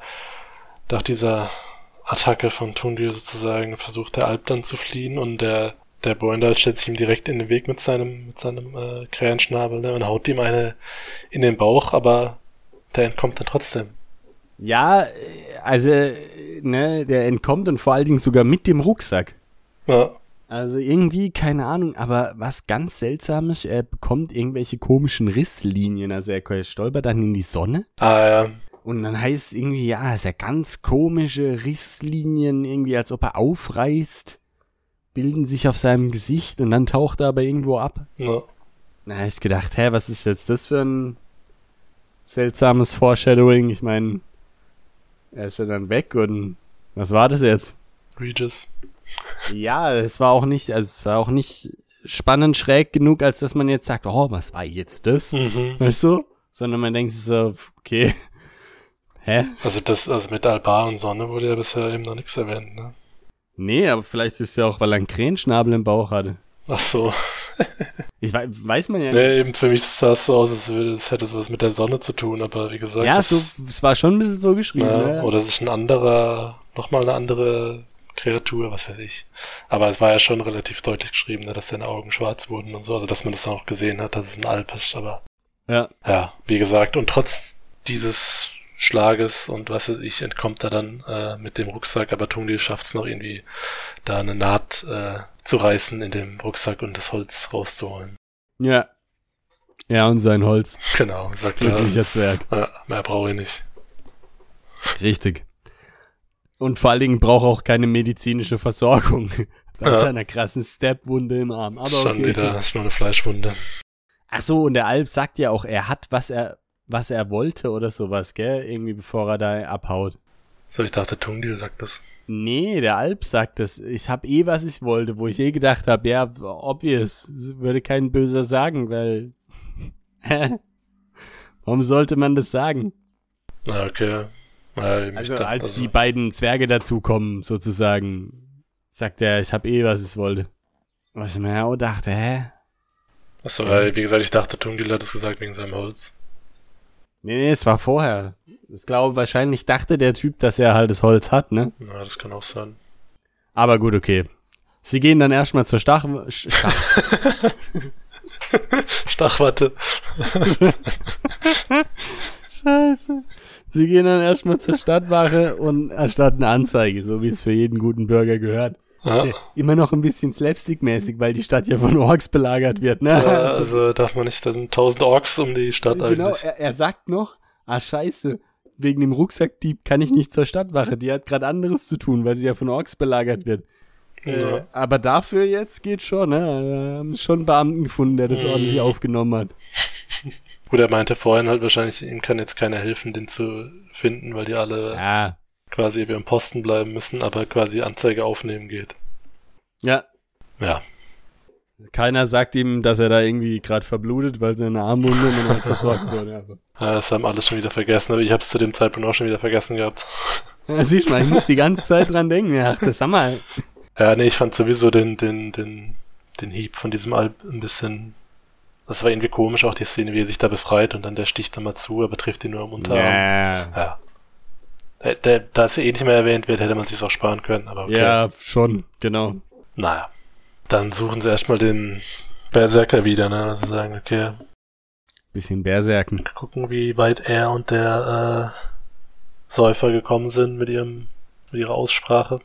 nach dieser Attacke von Tungdil sozusagen versucht der Alp dann zu fliehen und der, der Boindal stellt sich ihm direkt in den Weg mit seinem, mit seinem äh, Krähenschnabel ne, und haut ihm eine in den Bauch, aber der entkommt dann trotzdem. Ja, also, ne, der entkommt und vor allen Dingen sogar mit dem Rucksack. Ja, Also irgendwie, keine Ahnung, aber was ganz seltsames, er bekommt irgendwelche komischen Risslinien, also er stolpert dann in die Sonne ah ja, Und dann heißt irgendwie, ja, ist ja ganz komische Risslinien, irgendwie als ob er aufreißt, bilden sich auf seinem Gesicht und dann taucht er aber irgendwo ab. ja. Na, hab ich gedacht, hä, was ist jetzt das für ein seltsames Foreshadowing? Ich meine, er ist ja dann weg und was war das jetzt? Regis. Ja, es war auch nicht, also es war auch nicht spannend schräg genug, als dass man jetzt sagt, oh, was war jetzt das? Mhm. Weißt du? Sondern man denkt sich so, okay, hä? Also das, also mit Albar und Sonne wurde ja bisher eben noch nichts erwähnt, ne? Nee, aber vielleicht ist ja auch, weil er einen Krähenschnabel im Bauch hatte. Ach so. Ich weiß, weiß man ja Nee, eben für mich sah es so aus, als würde es hätte es was mit der Sonne zu tun, aber wie gesagt, Ja, das, so, es war schon ein bisschen so geschrieben. Ja, ne? Oder es ist ein anderer, nochmal eine andere Kreatur, was weiß ich. Aber es war ja schon relativ deutlich geschrieben, ne, dass seine Augen schwarz wurden und so, also dass man das auch gesehen hat, dass es ein Alp ist, aber Ja. ja, wie gesagt, und trotz dieses Schlages und was weiß ich, entkommt er dann äh, mit dem Rucksack, aber Tungli schafft es noch irgendwie, da eine Naht äh, zu reißen in dem Rucksack und das Holz rauszuholen. Ja. Ja, und sein Holz. Genau, sagt er. Glücklicher Zwerg. Ja, mehr brauche ich nicht. Richtig. Und vor allen Dingen braucht er auch keine medizinische Versorgung. Bei Ja. seiner krassen Step-Wunde im Arm. Aber Schon okay. wieder, ist nur eine Fleischwunde. Ach so, und der Alp sagt ja auch, er hat, was er, was er wollte oder sowas, gell? Irgendwie bevor er da abhaut. So, ich dachte, Tungdil sagt das. Nee, der Alp sagt das. Ich hab eh, was ich wollte, wo ich eh gedacht habe, ja, obvious, würde kein Böser sagen, weil. Hä? Warum sollte man das sagen? Okay. Ja, Also dachte, als also, die beiden Zwerge dazukommen, sozusagen, sagt er, ich hab eh, was ich wollte. Was ich mir auch dachte, hä? Achso, ja, wie gesagt, ich dachte, Tungdil hat es gesagt wegen seinem Holz. Nee, nee, es war vorher. Ich glaube, wahrscheinlich dachte der Typ, dass er halt das Holz hat, ne? Na, das kann auch sein. Aber gut, okay. Sie gehen dann erstmal zur Stach... Stach Stachwatte. Scheiße. Sie gehen dann erstmal zur Stadtwache und erstatten Anzeige, so wie es für jeden guten Bürger gehört. Ja. Immer noch ein bisschen slapstick-mäßig, weil die Stadt ja von Orks belagert wird, ne? Ja, Also, also darf man nicht, da sind tausend Orks um die Stadt genau, eigentlich. er, er sagt noch, ah scheiße, wegen dem Rucksackdieb kann ich nicht zur Stadtwache, die hat gerade anderes zu tun, weil sie ja von Orks belagert wird. Äh, Ja. aber dafür jetzt geht schon, ne? Haben schon einen Beamten gefunden, der das Mhm. ordentlich aufgenommen hat. Gut, er meinte vorhin halt wahrscheinlich, ihm kann jetzt keiner helfen, den zu finden, weil die alle Ja. Quasi über dem Posten bleiben müssen, aber quasi Anzeige aufnehmen geht. Ja. Ja. Keiner sagt ihm, dass er da irgendwie gerade verblutet, weil seine Armwunde und halt versorgt wurde. Aber. Ja, Das haben alle schon wieder vergessen, aber ich habe es zu dem Zeitpunkt auch schon wieder vergessen gehabt. Ja, siehst du mal, ich muss die ganze Zeit dran denken. Ja, ach, das haben wir. Ja, nee, ich fand sowieso den, den, den, den Hieb von diesem Alp ein bisschen. Das war irgendwie komisch, auch die Szene, wie er sich da befreit und dann der sticht da mal zu, aber trifft ihn nur am Unterarm. Ja. Ja. Da, da, da es eh nicht mehr erwähnt wird, hätte man sich auch sparen können, aber okay. ja, schon, genau. Naja. Dann suchen sie erstmal den Berserker wieder, ne? Also sagen, okay, Bisschen Berserken. gucken, wie weit er und der äh, Säufer gekommen sind mit ihrem mit ihrer Aussprache.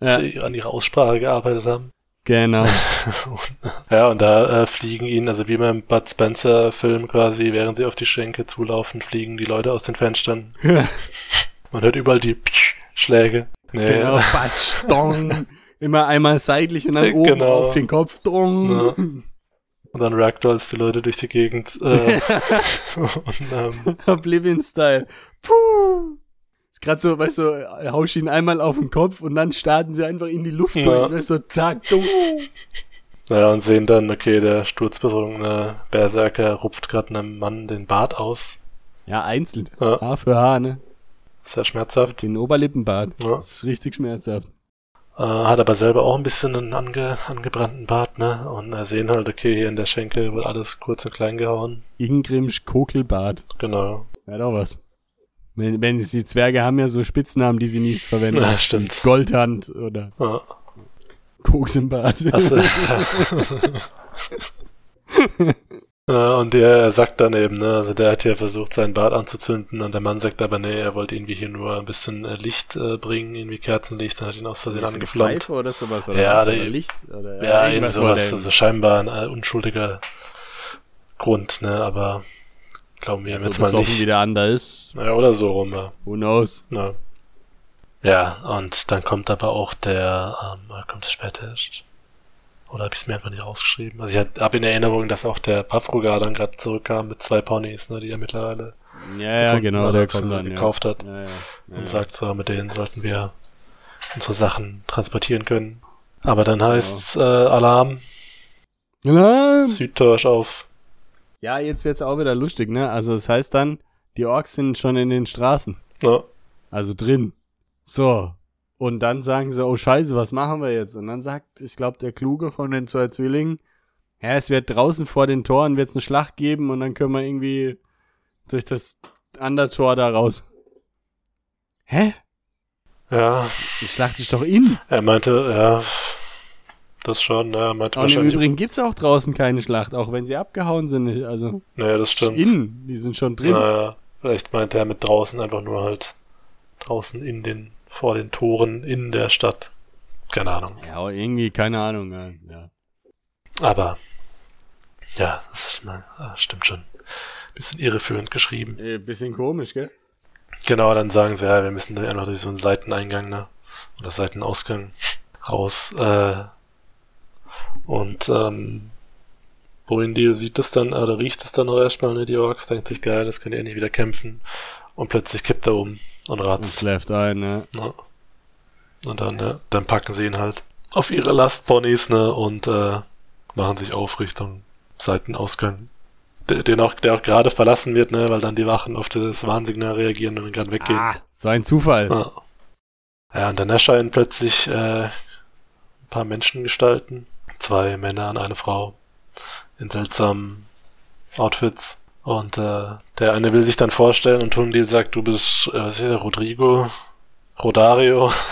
Ja, Sie an ihrer Aussprache gearbeitet haben. genau. Ja, und da äh, fliegen ihnen, also wie beim Bud Spencer Film quasi, während sie auf die Schenke zulaufen, fliegen die Leute aus den Fenstern. Man hört überall die Psch Schläge. Nee, genau, Batsch, Dong. Immer einmal seitlich und dann oben Genau. auf den Kopf, Dong. Ja. Und dann Ragdolls die Leute durch die Gegend. Äh, und, ähm, Oblivion-Style. Puh. Ist gerade so, weißt du, hausch ihn einmal auf den Kopf und dann starten sie einfach in die Luft Ja. durch. Weißt du, zack, dumm. naja, und sehen dann, okay, der sturzbetrunkene Berserker rupft gerade einem Mann den Bart aus. Ja, einzeln. Ja. Haar für Haar, ne? Sehr schmerzhaft. Den Oberlippenbart. Ja. Das ist richtig schmerzhaft. Äh, hat aber selber auch ein bisschen einen ange, angebrannten Bart, ne? Und äh, sehen halt, okay, hier in der Schenkel wird alles kurz und klein gehauen. Ingrimsch Kokelbart. Genau. Ja, doch was. Wenn, wenn die Zwerge haben ja so Spitznamen, die sie nicht verwenden. Ja, stimmt. Goldhand oder Ja. Koks im Bart. Ja, und der sagt dann eben, ne, also der hat hier versucht, seinen Bart anzuzünden und der Mann sagt aber, nee, er wollte irgendwie hier nur ein bisschen äh, Licht äh, bringen, irgendwie Kerzenlicht, und hat ihn aus Versehen angeflammt. Pfeife oder sowas? Ja, was? der- oder Licht? Oder Ja, irgendwie irgendwas sowas, er- also scheinbar ein äh, unschuldiger Grund, ne, aber glauben wir also jetzt mal nicht. wie der andere ist. Ja, oder so rum, ja. Who knows? Ja. Ja, und dann kommt aber auch der, ähm, oder kommt es später erst? Oder habe ich es mir einfach nicht rausgeschrieben? Also ich habe in Erinnerung, dass auch der Pafrogar dann gerade zurückkam mit zwei Ponys, ne, die er mittlerweile Ja, ja, genau, der beziehungsweise kommt dann, ja. gekauft hat Ja, ja. und ja. sagt so, mit denen sollten wir unsere Sachen transportieren können. Aber dann heißt's äh, Alarm, Ja. Südtor ist auf. ja, jetzt wird's auch wieder lustig, ne? Also das heißt dann, die Orks sind schon in den Straßen. Ja, Also drin. So. Und dann sagen sie, oh scheiße, was machen wir jetzt? Und dann sagt, ich glaube, der Kluge von den zwei Zwillingen, ja, es wird draußen vor den Toren wird's eine Schlacht geben und dann können wir irgendwie durch das andere Tor da raus. Hä? ja, Die Schlacht ist doch in. er meinte, ja, das schon, er meinte Und im wahrscheinlich. Übrigen gibt's auch draußen keine Schlacht, auch wenn sie abgehauen sind. Also Nee, das stimmt. in, die sind schon drin. Naja, vielleicht meinte er mit draußen einfach nur halt draußen in den, vor den Toren in der Stadt. Keine Ahnung. Ja, irgendwie, keine Ahnung. Ja. Aber, ja, das ist mal, ah, stimmt schon. Bisschen irreführend geschrieben. Äh, bisschen komisch, gell? Genau, dann sagen sie, ja, wir müssen da einfach durch so einen Seiteneingang, ne? Oder Seitenausgang raus. Äh, und, ähm, Boindil sieht das dann, oder riecht es dann auch erstmal, ne, die Orks, denkt sich, geil, das können die endlich wieder kämpfen. Und plötzlich kippt er um und ratzt. schläft ein, ne? Ja. Und dann, ne, dann packen sie ihn halt auf ihre Lastponys, ne, und äh, machen sich auf Richtung Seitenausgang. Der, den auch, der auch gerade verlassen wird, ne, weil dann die Wachen auf das Warnsignal reagieren und dann gerade weggehen. Ah, so ein Zufall. Ja. ja, und dann erscheinen plötzlich äh, ein paar Menschengestalten. Zwei Männer und eine Frau in seltsamen Outfits. Und äh, der eine will sich dann vorstellen und Tundil sagt, du bist äh, was ist der, Rodrigo, Rodario.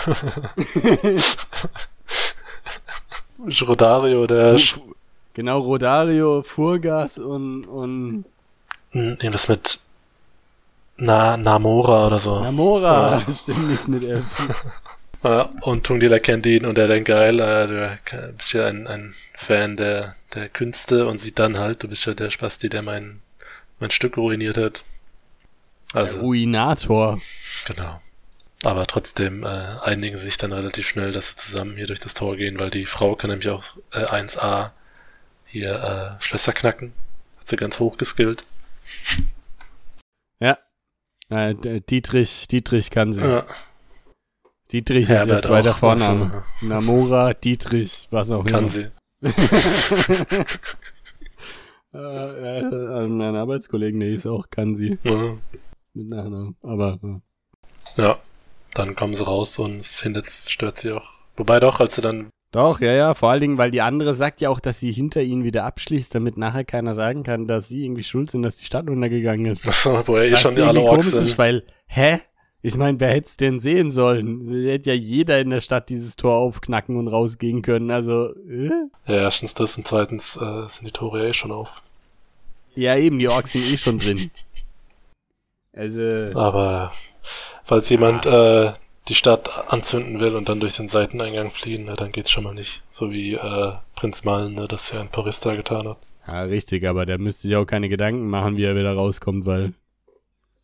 Rodario, der Fu- fu- genau, Rodario, Furgas und, und Hm, irgendwas mit Na, Namora oder so. Namora. Ja. Stimmt nichts mit Elfen. Ja, und Tungdila kennt ihn und er denkt, geil, äh, du bist ja ein, ein Fan der, der Künste und sieht dann halt, du bist ja der Spasti, der mein, mein Stück ruiniert hat. Also, Ruinator. Genau. Aber trotzdem äh, einigen sie sich dann relativ schnell, dass sie zusammen hier durch das Tor gehen, weil die Frau kann nämlich auch äh, 1a hier äh, Schlösser knacken. Hat sie ganz hoch geskillt. Ja. Äh, Dietrich, Dietrich kann sie. Ja. Dietrich Herbert ist der zweite Vorname. Namora, Dietrich, was auch immer. Kann sie. äh, äh, mein Arbeitskollegen, der ist auch kann sie. Ja. Mit Nachnamen. Aber. Ja. ja. Dann kommen sie raus und findet, stört sie auch. Wobei doch, als sie dann doch, ja, ja, vor allen Dingen, weil die andere sagt ja auch, dass sie hinter ihnen wieder abschließt, damit nachher keiner sagen kann, dass sie irgendwie schuld sind, dass die Stadt untergegangen ist. Achso, wo er eh schon die alle Orks sind. Ist, weil, hä? Ich meine, wer hätte es denn sehen sollen? Hätte ja jeder in der Stadt dieses Tor aufknacken und rausgehen können, also, äh? Ja, erstens das und zweitens äh, sind die Tore eh schon auf. Ja, eben, die Orks sind eh schon drin. Also. Aber, falls jemand, äh, die Stadt anzünden will und dann durch den Seiteneingang fliehen, ne, dann geht's schon mal nicht. So wie äh, Prinz Malen, ne, das ja ein Porista getan hat. Ja, richtig, aber der müsste sich auch keine Gedanken machen, wie er wieder rauskommt, weil.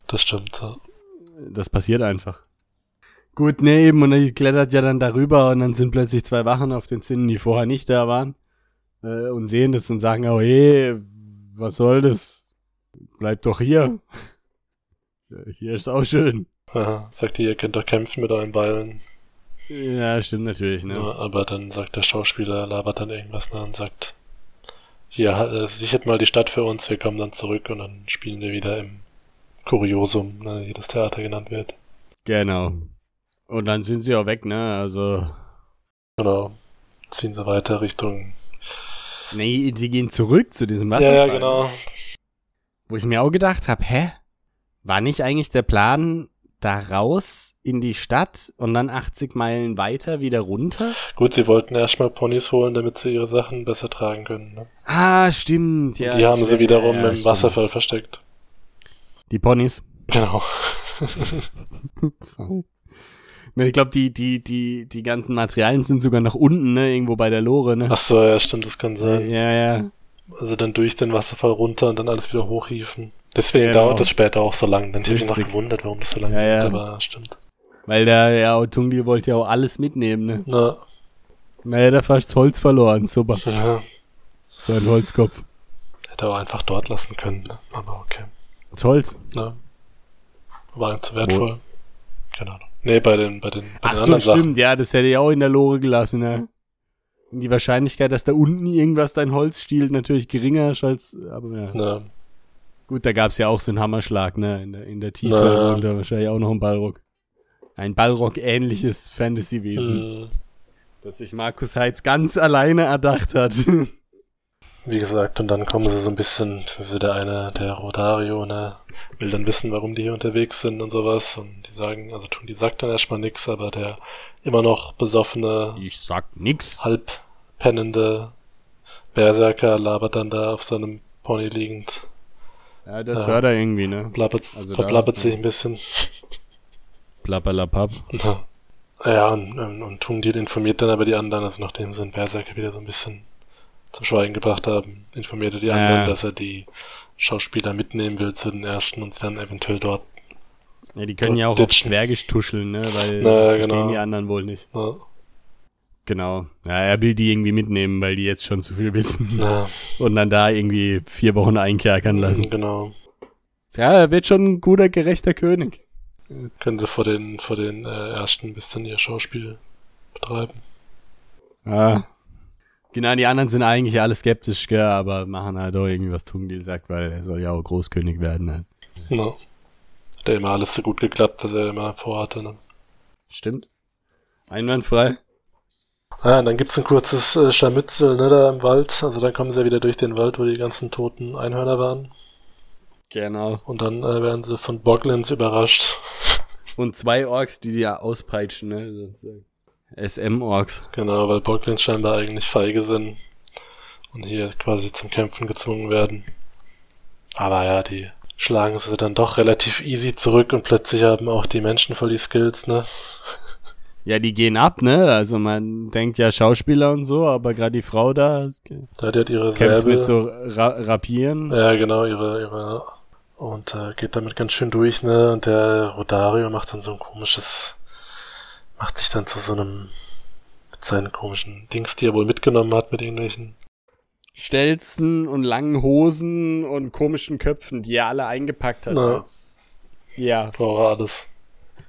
Das stimmt, ja. Das passiert einfach. Gut, ne, eben, und er klettert ja dann darüber und dann sind plötzlich zwei Wachen auf den Zinnen, die vorher nicht da waren, äh, und sehen das und sagen, oh hey, was soll das? Bleib doch hier. Hier ist auch schön. Aha, sagt ihr, ihr könnt doch kämpfen mit euren Beilen. Ja, stimmt natürlich, ne? Ja, aber dann sagt der Schauspieler, labert dann irgendwas nach und sagt, hier, äh, sichert mal die Stadt für uns, wir kommen dann zurück und dann spielen wir wieder im Kuriosum, ne, wie das Theater genannt wird. Genau. Und dann sind sie auch weg, ne, also. Genau. Ziehen sie weiter Richtung. Nee, sie gehen zurück zu diesem Wasserfall. Ja, ja, genau. Wo ich mir auch gedacht habe, hä? War nicht eigentlich der Plan, da raus in die Stadt und dann 80 Meilen weiter wieder runter. Gut, sie wollten erstmal Ponys holen, damit sie ihre Sachen besser tragen können. Ne? Ah, stimmt. Ja, die haben sie wiederum ja, im stimmt. Wasserfall versteckt. Die Ponys. Genau. Sorry. Ne, ich glaube, die, die, die, die ganzen Materialien sind sogar nach unten, ne, irgendwo bei der Lore, ne? Ach so, ja, stimmt, das kann sein. Ja, ja. Also dann durch den Wasserfall runter und dann alles wieder hochhieven. Deswegen genau. dauert das später auch so lang. Dann hätte ich mich noch gewundert, warum das so lange ja, dauert, aber stimmt. Weil der ja, Otungli wollte ja auch alles mitnehmen, ne? Na. Naja, da fast Holz verloren, super. Ja. So ein Holzkopf. Hätte auch einfach dort lassen können, ne? aber okay. Das Holz? Na. War zu wertvoll. Wo? Keine Ahnung. Nee, bei den, bei den, bei Ach den so, anderen stimmt, Sachen. ja, das hätte ich auch in der Lore gelassen, ne? Die Wahrscheinlichkeit, dass da unten irgendwas dein Holz stiehlt, natürlich geringer als, aber ja. Na. Gut, da gab's ja auch so einen Hammerschlag, ne? In der, in der Tiefe naja. und da wahrscheinlich auch noch ein Ballrock. Ein Ballrock-ähnliches Fantasy-Wesen. Mhm. Das sich Markus Heitz ganz alleine erdacht hat. Wie gesagt, und dann kommen sie so ein bisschen, sind der eine, der Rodario, ne, will dann wissen, warum die hier unterwegs sind und sowas. Und die sagen, also tun die sagt dann erstmal nix, aber der immer noch besoffene, ich sag nix, halb pennende Berserker labert dann da auf seinem Pony liegend. Ja, das ja. hört er irgendwie, ne? Plappert, also verplappert sich ein bisschen. Plapperlapapp. Ja, ja und, und, und Tungdil informiert dann aber die anderen, also nachdem sie den Berserker wieder so ein bisschen zum Schweigen gebracht haben, informiert er die anderen, ja. dass er die Schauspieler mitnehmen will zu den ersten und sie dann eventuell dort. Ja, die können ja auch ditchen. auf Zwergisch tuscheln, ne? Weil Na, genau. die anderen wohl nicht. Ja. Genau. Ja, er will die irgendwie mitnehmen, weil die jetzt schon zu viel wissen. Ja. Und dann da irgendwie vier Wochen einkerkern lassen. Genau. Ja, er wird schon ein guter, gerechter König. Können sie vor den, vor den äh, ersten ein bisschen ihr Schauspiel betreiben. Ja. Genau, die anderen sind eigentlich alle skeptisch, gell, aber machen halt auch irgendwie was Tungdil sagt, weil er soll ja auch Großkönig werden. Halt. Ja. Hat ja immer alles so gut geklappt, was er immer vorhatte. Ne? Stimmt. Einwandfrei. Ja, dann gibt's ein kurzes äh, Scharmützel, ne, da im Wald. Also dann kommen sie ja wieder durch den Wald, wo die ganzen toten Einhörner waren. Genau. Und dann äh, werden sie von Boglins überrascht. Und zwei Orks, die die ja auspeitschen, ne, SM-Orks. Genau, weil Boglins scheinbar eigentlich feige sind und hier quasi zum Kämpfen gezwungen werden. Aber ja, die schlagen sie dann doch relativ easy zurück und plötzlich haben auch die Menschen voll die Skills, ne? Ja, die gehen ab, ne? Also man denkt ja Schauspieler und so, aber gerade die Frau da Da die hat ihre kämpft Säbel. mit so Ra Rapieren. Ja, genau, ihre, ihre, und äh, geht damit ganz schön durch, ne? Und der Rodario macht dann so ein komisches, macht sich dann zu so einem, mit seinen komischen Dings, die er wohl mitgenommen hat, mit irgendwelchen. Stelzen und langen Hosen und komischen Köpfen, die er alle eingepackt hat. Ja. als- Ja, Braucht er alles.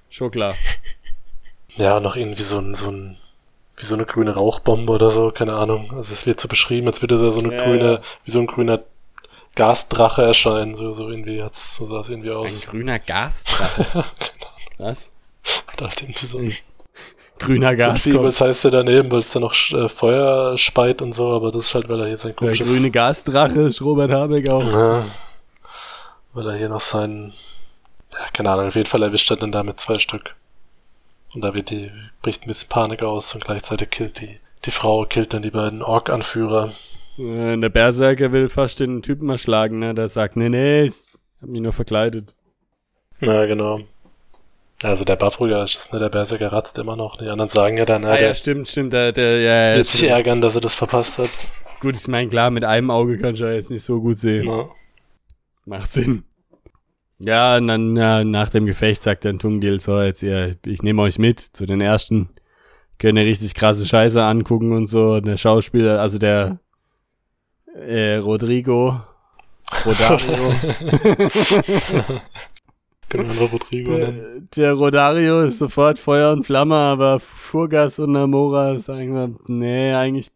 schon klar. Ja, noch irgendwie so ein, so ein, wie so eine grüne Rauchbombe oder so, keine Ahnung. Also es wird so beschrieben, als würde da so eine Ja, grüne, ja. wie so ein grüner Gasdrache erscheinen. So, so irgendwie hat's, so sah es irgendwie Ein aus. grüner Gasdrache. Was? Halt irgendwie so Grüner Gaskopf. Das heißt er daneben, weil es da noch äh, Feuer speit und so, aber das ist halt, weil er hier sein Der komisches... grüne Gasdrache ist Robert Habeck auch. Ja, weil er hier noch seinen... Ja, keine Ahnung, auf jeden Fall erwischt er dann damit zwei Stück. Und da wird die, bricht ein bisschen Panik aus und gleichzeitig killt die, die Frau, killt dann die beiden Ork-Anführer. Äh, Der Berserker will fast den Typen erschlagen, ne? Der sagt, nee, nee, ich hab mich nur verkleidet. Ja, genau. Also der Buffruger ist das, ne? Der Berserker ratzt immer noch. Die anderen sagen ja dann, ja, Ah, der ja, stimmt, stimmt, der, der, ja, ja, wird sich stimmt. ärgern, dass er das verpasst hat. Gut, ich meine, klar, mit einem Auge kannst du ja jetzt nicht so gut sehen. Ja. Macht Sinn. Ja, und dann ja, nach dem Gefecht sagt dann Tungdil so, jetzt ihr, ich nehme euch mit zu den ersten. Könnt ihr richtig krasse Scheiße angucken und so. Der Schauspieler, also der äh, Rodrigo, Rodario, Wir Rodrigo der, der Rodario ist sofort Feuer und Flamme, aber Furgas und Namora sagen wir, nee, eigentlich.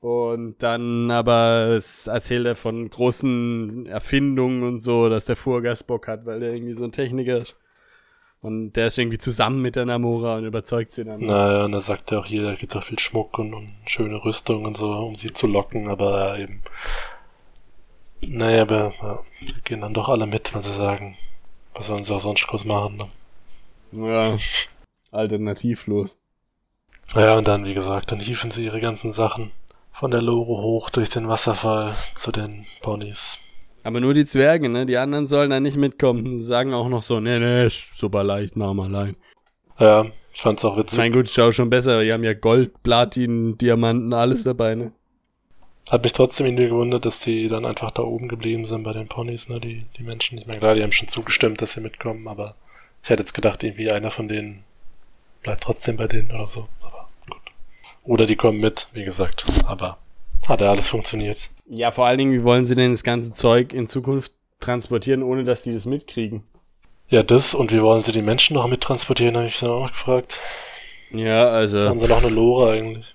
Und dann aber es erzählt er von großen Erfindungen und so, dass der Furgas Bock hat, weil der irgendwie so ein Techniker ist. Und der ist irgendwie zusammen mit der Namora und überzeugt sie dann. Naja, und da sagt er auch hier, da gibt auch viel Schmuck und, und schöne Rüstung und so, um sie zu locken, aber eben. Naja, aber ja, gehen dann doch alle mit, wenn sie sagen, was sollen sie auch sonst groß machen. Ne? Ja, alternativlos. Naja, und dann, wie gesagt, dann hieven sie ihre ganzen Sachen von der Lore hoch durch den Wasserfall zu den Ponys. Aber nur die Zwerge, ne? Die anderen sollen da nicht mitkommen. Sie sagen auch noch so, nee, nee, ist super leicht, machen wir allein. Ja, ich fand's auch witzig. Mein gut, schau schon besser. Die haben ja Gold, Platin, Diamanten, alles dabei, ne? Hat mich trotzdem irgendwie gewundert, dass die dann einfach da oben geblieben sind bei den Ponys, ne, die, die Menschen. Ich meine, klar, die haben schon zugestimmt, dass sie mitkommen, aber ich hätte jetzt gedacht, irgendwie einer von denen bleibt trotzdem bei denen oder so. Aber gut. Oder die kommen mit, wie gesagt. Aber hat ja alles funktioniert. Ja, vor allen Dingen, wie wollen sie denn das ganze Zeug in Zukunft transportieren, ohne dass die das mitkriegen? Ja, das und wie wollen sie die Menschen noch mittransportieren, habe ich dann auch gefragt. Ja, also. Haben sie noch eine Lore eigentlich?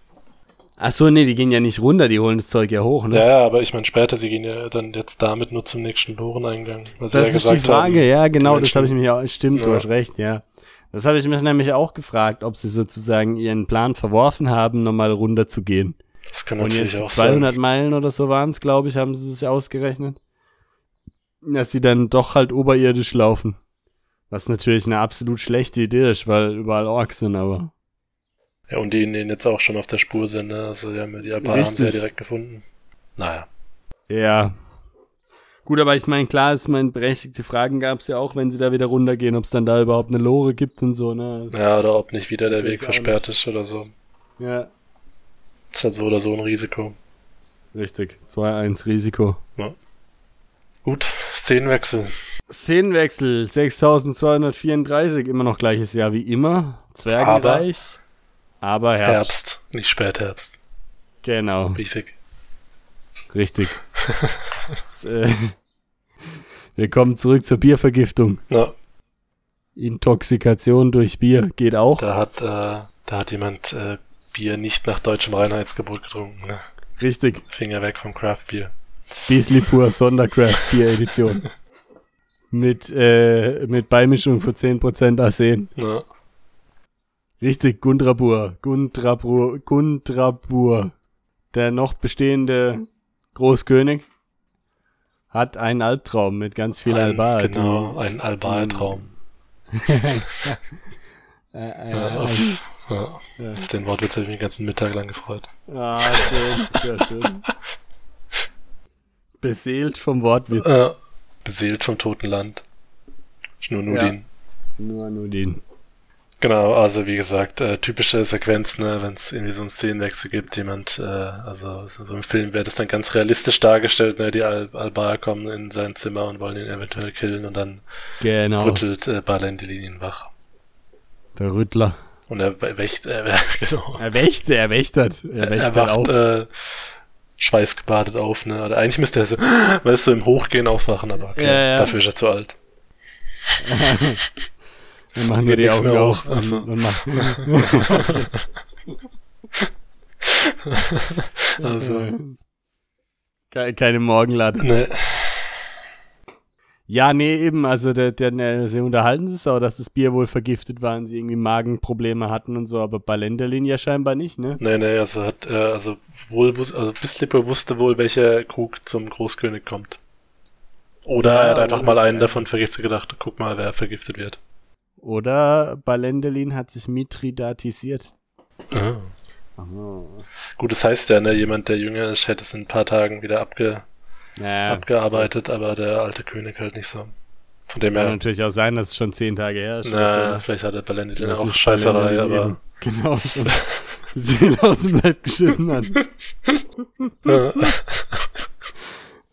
Ach so, nee, die gehen ja nicht runter, die holen das Zeug ja hoch, ne? Ja, ja, aber ich meine später, sie gehen ja dann jetzt damit nur zum nächsten Loreneingang. Weil das ja ist die Frage, haben, ja, genau, das habe ich mich auch. Stimmt, du Ja. hast recht, ja. Das habe ich mich nämlich auch gefragt, ob sie sozusagen ihren Plan verworfen haben, nochmal runter zu gehen. Das kann Und natürlich jetzt auch 200 sein. Meilen oder so waren es, glaube ich, haben sie sich ausgerechnet. Dass sie dann doch halt oberirdisch laufen. Was natürlich eine absolut schlechte Idee ist, weil überall Orks sind, aber. Ja, und die ihnen jetzt auch schon auf der Spur sind, ne? Also die haben ja die Alpha haben sie ja Richtig. direkt gefunden. Naja. Ja. Gut, aber ich meine, klar, ich meine, berechtigte Fragen gab es ja auch, wenn sie da wieder runtergehen, ob es dann da überhaupt eine Lore gibt und so, ne? Ja, oder ob nicht wieder der Weg versperrt ist oder so. Ja, Ist halt so oder so ein Risiko. richtig. 2-1 Risiko. Gut, Szenenwechsel. Szenenwechsel, 6234, immer noch gleiches Jahr wie immer. Zwergenreich. Aber, Herbst. Herbst, nicht Spätherbst. Genau, richtig. S- äh, Wir kommen zurück zur Biervergiftung. Na, Intoxikation durch Bier geht auch. da hat, äh, da hat jemand äh, Bier nicht nach deutschem Reinheitsgebot getrunken. Ne? Richtig. Finger weg vom Craft-Bier. Beasley Pur Sondercraft Bier Edition. mit, äh, mit Beimischung für 10% Arsen. Na, Richtig, Gundrabur. Gundrabur. Gundrabur. Der noch bestehende Großkönig hat einen Albtraum mit ganz viel ein, Albar. Genau, ein Albar-Traum. Die, äh, äh, Ja, ein- auf, ja. ja. Den Wortwitz habe ich mich den ganzen Mittag lang gefreut. Ah, schön, sehr schön. Beseelt vom Wortwitz. Äh, beseelt vom toten Land. Schnurnudin. Nur Nudin. Genau, also wie gesagt, äh, typische Sequenz, ne, wenn es irgendwie so einen Szenenwechsel gibt, jemand, äh, also so im Film wird es dann ganz realistisch dargestellt, ne, die Al Albar kommen in sein Zimmer und wollen ihn eventuell killen und dann Genau. rüttelt äh, Balendilin ihn wach. Der Rüttler. Und er wächt, äh, genau. Er wächt, er wächtert. Er Er wächtert wacht auf. äh, schweißgebadet auf, ne? Oder eigentlich müsste er so, weißt du, im Hochgehen aufwachen, aber okay, Ja, ja. dafür ist er zu alt. Wir machen nur die Augen auf hoch. und, und machen. Also, Ke- Keine Morgenlatte. ne, Ja, nee, eben, also der, der, ne, sie unterhalten sich auch, dass das Bier wohl vergiftet war und sie irgendwie Magenprobleme hatten und so, aber bei Lenderlin ja scheinbar nicht, ne? ne, ne, also hat, äh, also wohl, also Bislipper wusste wohl, welcher Krug zum Großkönig kommt. Oder Ja, er hat einfach mal einen davon vergiftet gedacht, guck mal, wer vergiftet wird. Oder Balendelin hat sich mitridatisiert. Ah. Aha. Gut, das heißt ja, ne, jemand, der jünger ist, hätte es in ein paar Tagen wieder abge, Ja, abgearbeitet, aber der alte König halt nicht so. Von dem kann her, natürlich auch sein, dass es schon zehn Tage her ist. na, Also, vielleicht hat er Balendilin das auch Scheißerei, Balendelin aber. Genau, so. Seele aus dem Leib geschissen hat.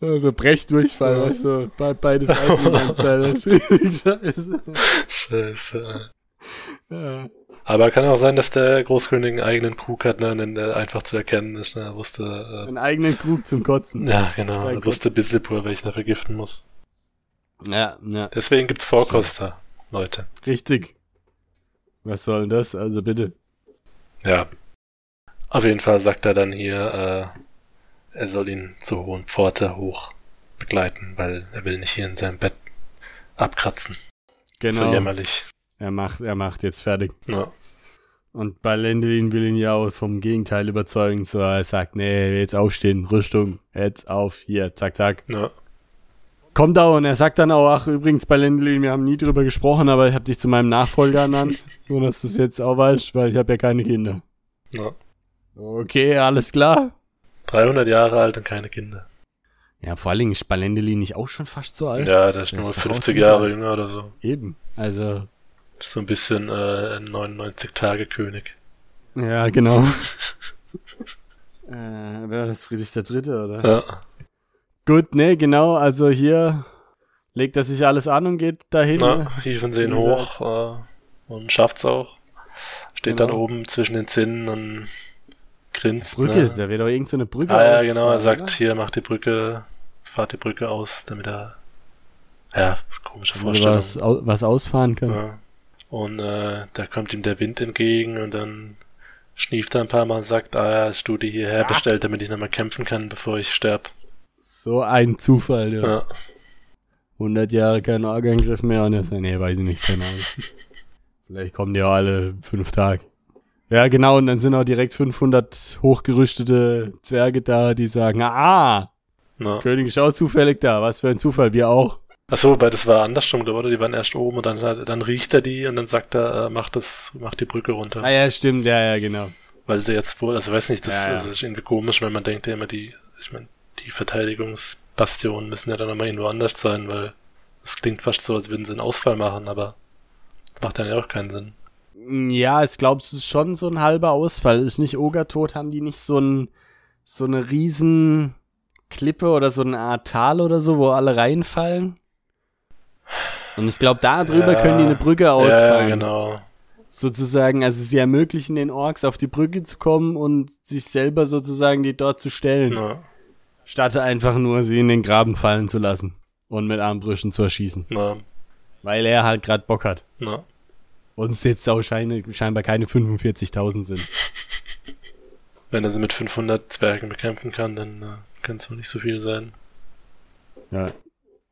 Also Brechdurchfall, Ja. weißt du, be beides Scheiße. Scheiße. Ja. Aber kann auch sein, dass der Großkönig einen eigenen Krug hat, ne, und der einfach zu erkennen ist, ne, er wusste, Einen eigenen Krug zum Kotzen. äh, ja, genau, er wusste Bislipur, welchen er vergiften muss. Ja, ja, Deswegen gibt's Vorkoster, Leute. richtig. Was soll denn das? Also bitte. Ja. Auf jeden Fall sagt er dann hier, äh, er soll ihn zur hohen Pforte hoch begleiten, weil er will nicht hier in seinem Bett abkratzen. So Genau. jämmerlich. Er macht, er macht jetzt fertig. Ja. Und Balendelin will ihn ja auch vom Gegenteil überzeugen. So, er sagt, nee, jetzt aufstehen, Rüstung, jetzt auf, hier, zack, zack. Ja. Kommt auch und er sagt dann auch, ach übrigens, Balendelin, wir haben nie drüber gesprochen, aber ich habe dich zu meinem Nachfolger ernannt. Nur, dass du es jetzt auch weißt, weil ich habe ja keine Kinder. ja. Okay, alles klar. 300 Jahre alt und keine Kinder. Ja, vor allen Dingen ist Balendelin nicht auch schon fast so alt. Ja, der ist nur ist doch 50 auch Jahre alt. jünger oder so. Eben. Also, so ein bisschen äh, ein 99-Tage-König. ja, genau. äh, wer war das Friedrich der Dritte, oder? Ja. Gut, nee, genau, also hier legt er sich alles an und geht dahin. Na, ne? hieven sie ihn hoch äh, und schafft's auch. Steht dann Genau. oben zwischen den Zinnen und grinst. Brücke, Ne? da wird doch irgend so eine Brücke. Ah ja, genau, er sagt, oder? hier macht die Brücke, fahrt die Brücke aus, damit er ja, komische Vorstellung. was, was ausfahren kann. Ja. Und äh, da kommt ihm der Wind entgegen und dann schnieft er ein paar Mal und sagt, ah ja, hast du die hierher bestellt, damit ich nochmal kämpfen kann, bevor ich sterb. So ein Zufall, ja. Ja. 100 Jahre kein Organgriff mehr und er sagt, nee, weiß ich nicht, keine Ahnung. Vielleicht kommen die auch alle fünf Tage. Ja, genau, und dann sind auch direkt 500 hochgerüstete Zwerge da, die sagen, ah, Ja. König ist auch zufällig da, was für ein Zufall, wir auch. Achso, weil das war andersrum, glaube ich, oder? Die waren erst oben und dann, dann riecht er die und dann sagt er, äh, mach das, mach die Brücke runter. Ah ja, stimmt, ja, ja, genau. Weil sie jetzt wohl, also weiß nicht, das, Ja, ja. das ist irgendwie komisch, weil man denkt ja immer, die, ich meine, die Verteidigungsbastionen müssen ja dann nochmal irgendwo anders sein, weil es klingt fast so, als würden sie einen Ausfall machen, aber das macht dann ja auch keinen Sinn. Ja, ich glaube, es ist schon so ein halber Ausfall. Ist nicht Ogertod, haben die nicht so ein, so eine riesen Klippe oder so eine Art Tal oder so, wo alle reinfallen? Und ich glaube, da drüber Ja. können die eine Brücke Ja, ausfahren. genau. Sozusagen, also sie ermöglichen den Orks auf die Brücke zu kommen und sich selber sozusagen die dort zu stellen. Na, Statt einfach nur sie in den Graben fallen zu lassen und mit Armbrüchen zu erschießen. na, Weil er halt gerade Bock hat. na. Und es jetzt auch scheine, scheinbar keine 45.000 sind. Wenn er sie mit 500 Zwergen bekämpfen kann, dann äh, kann es wohl nicht so viel sein. Ja.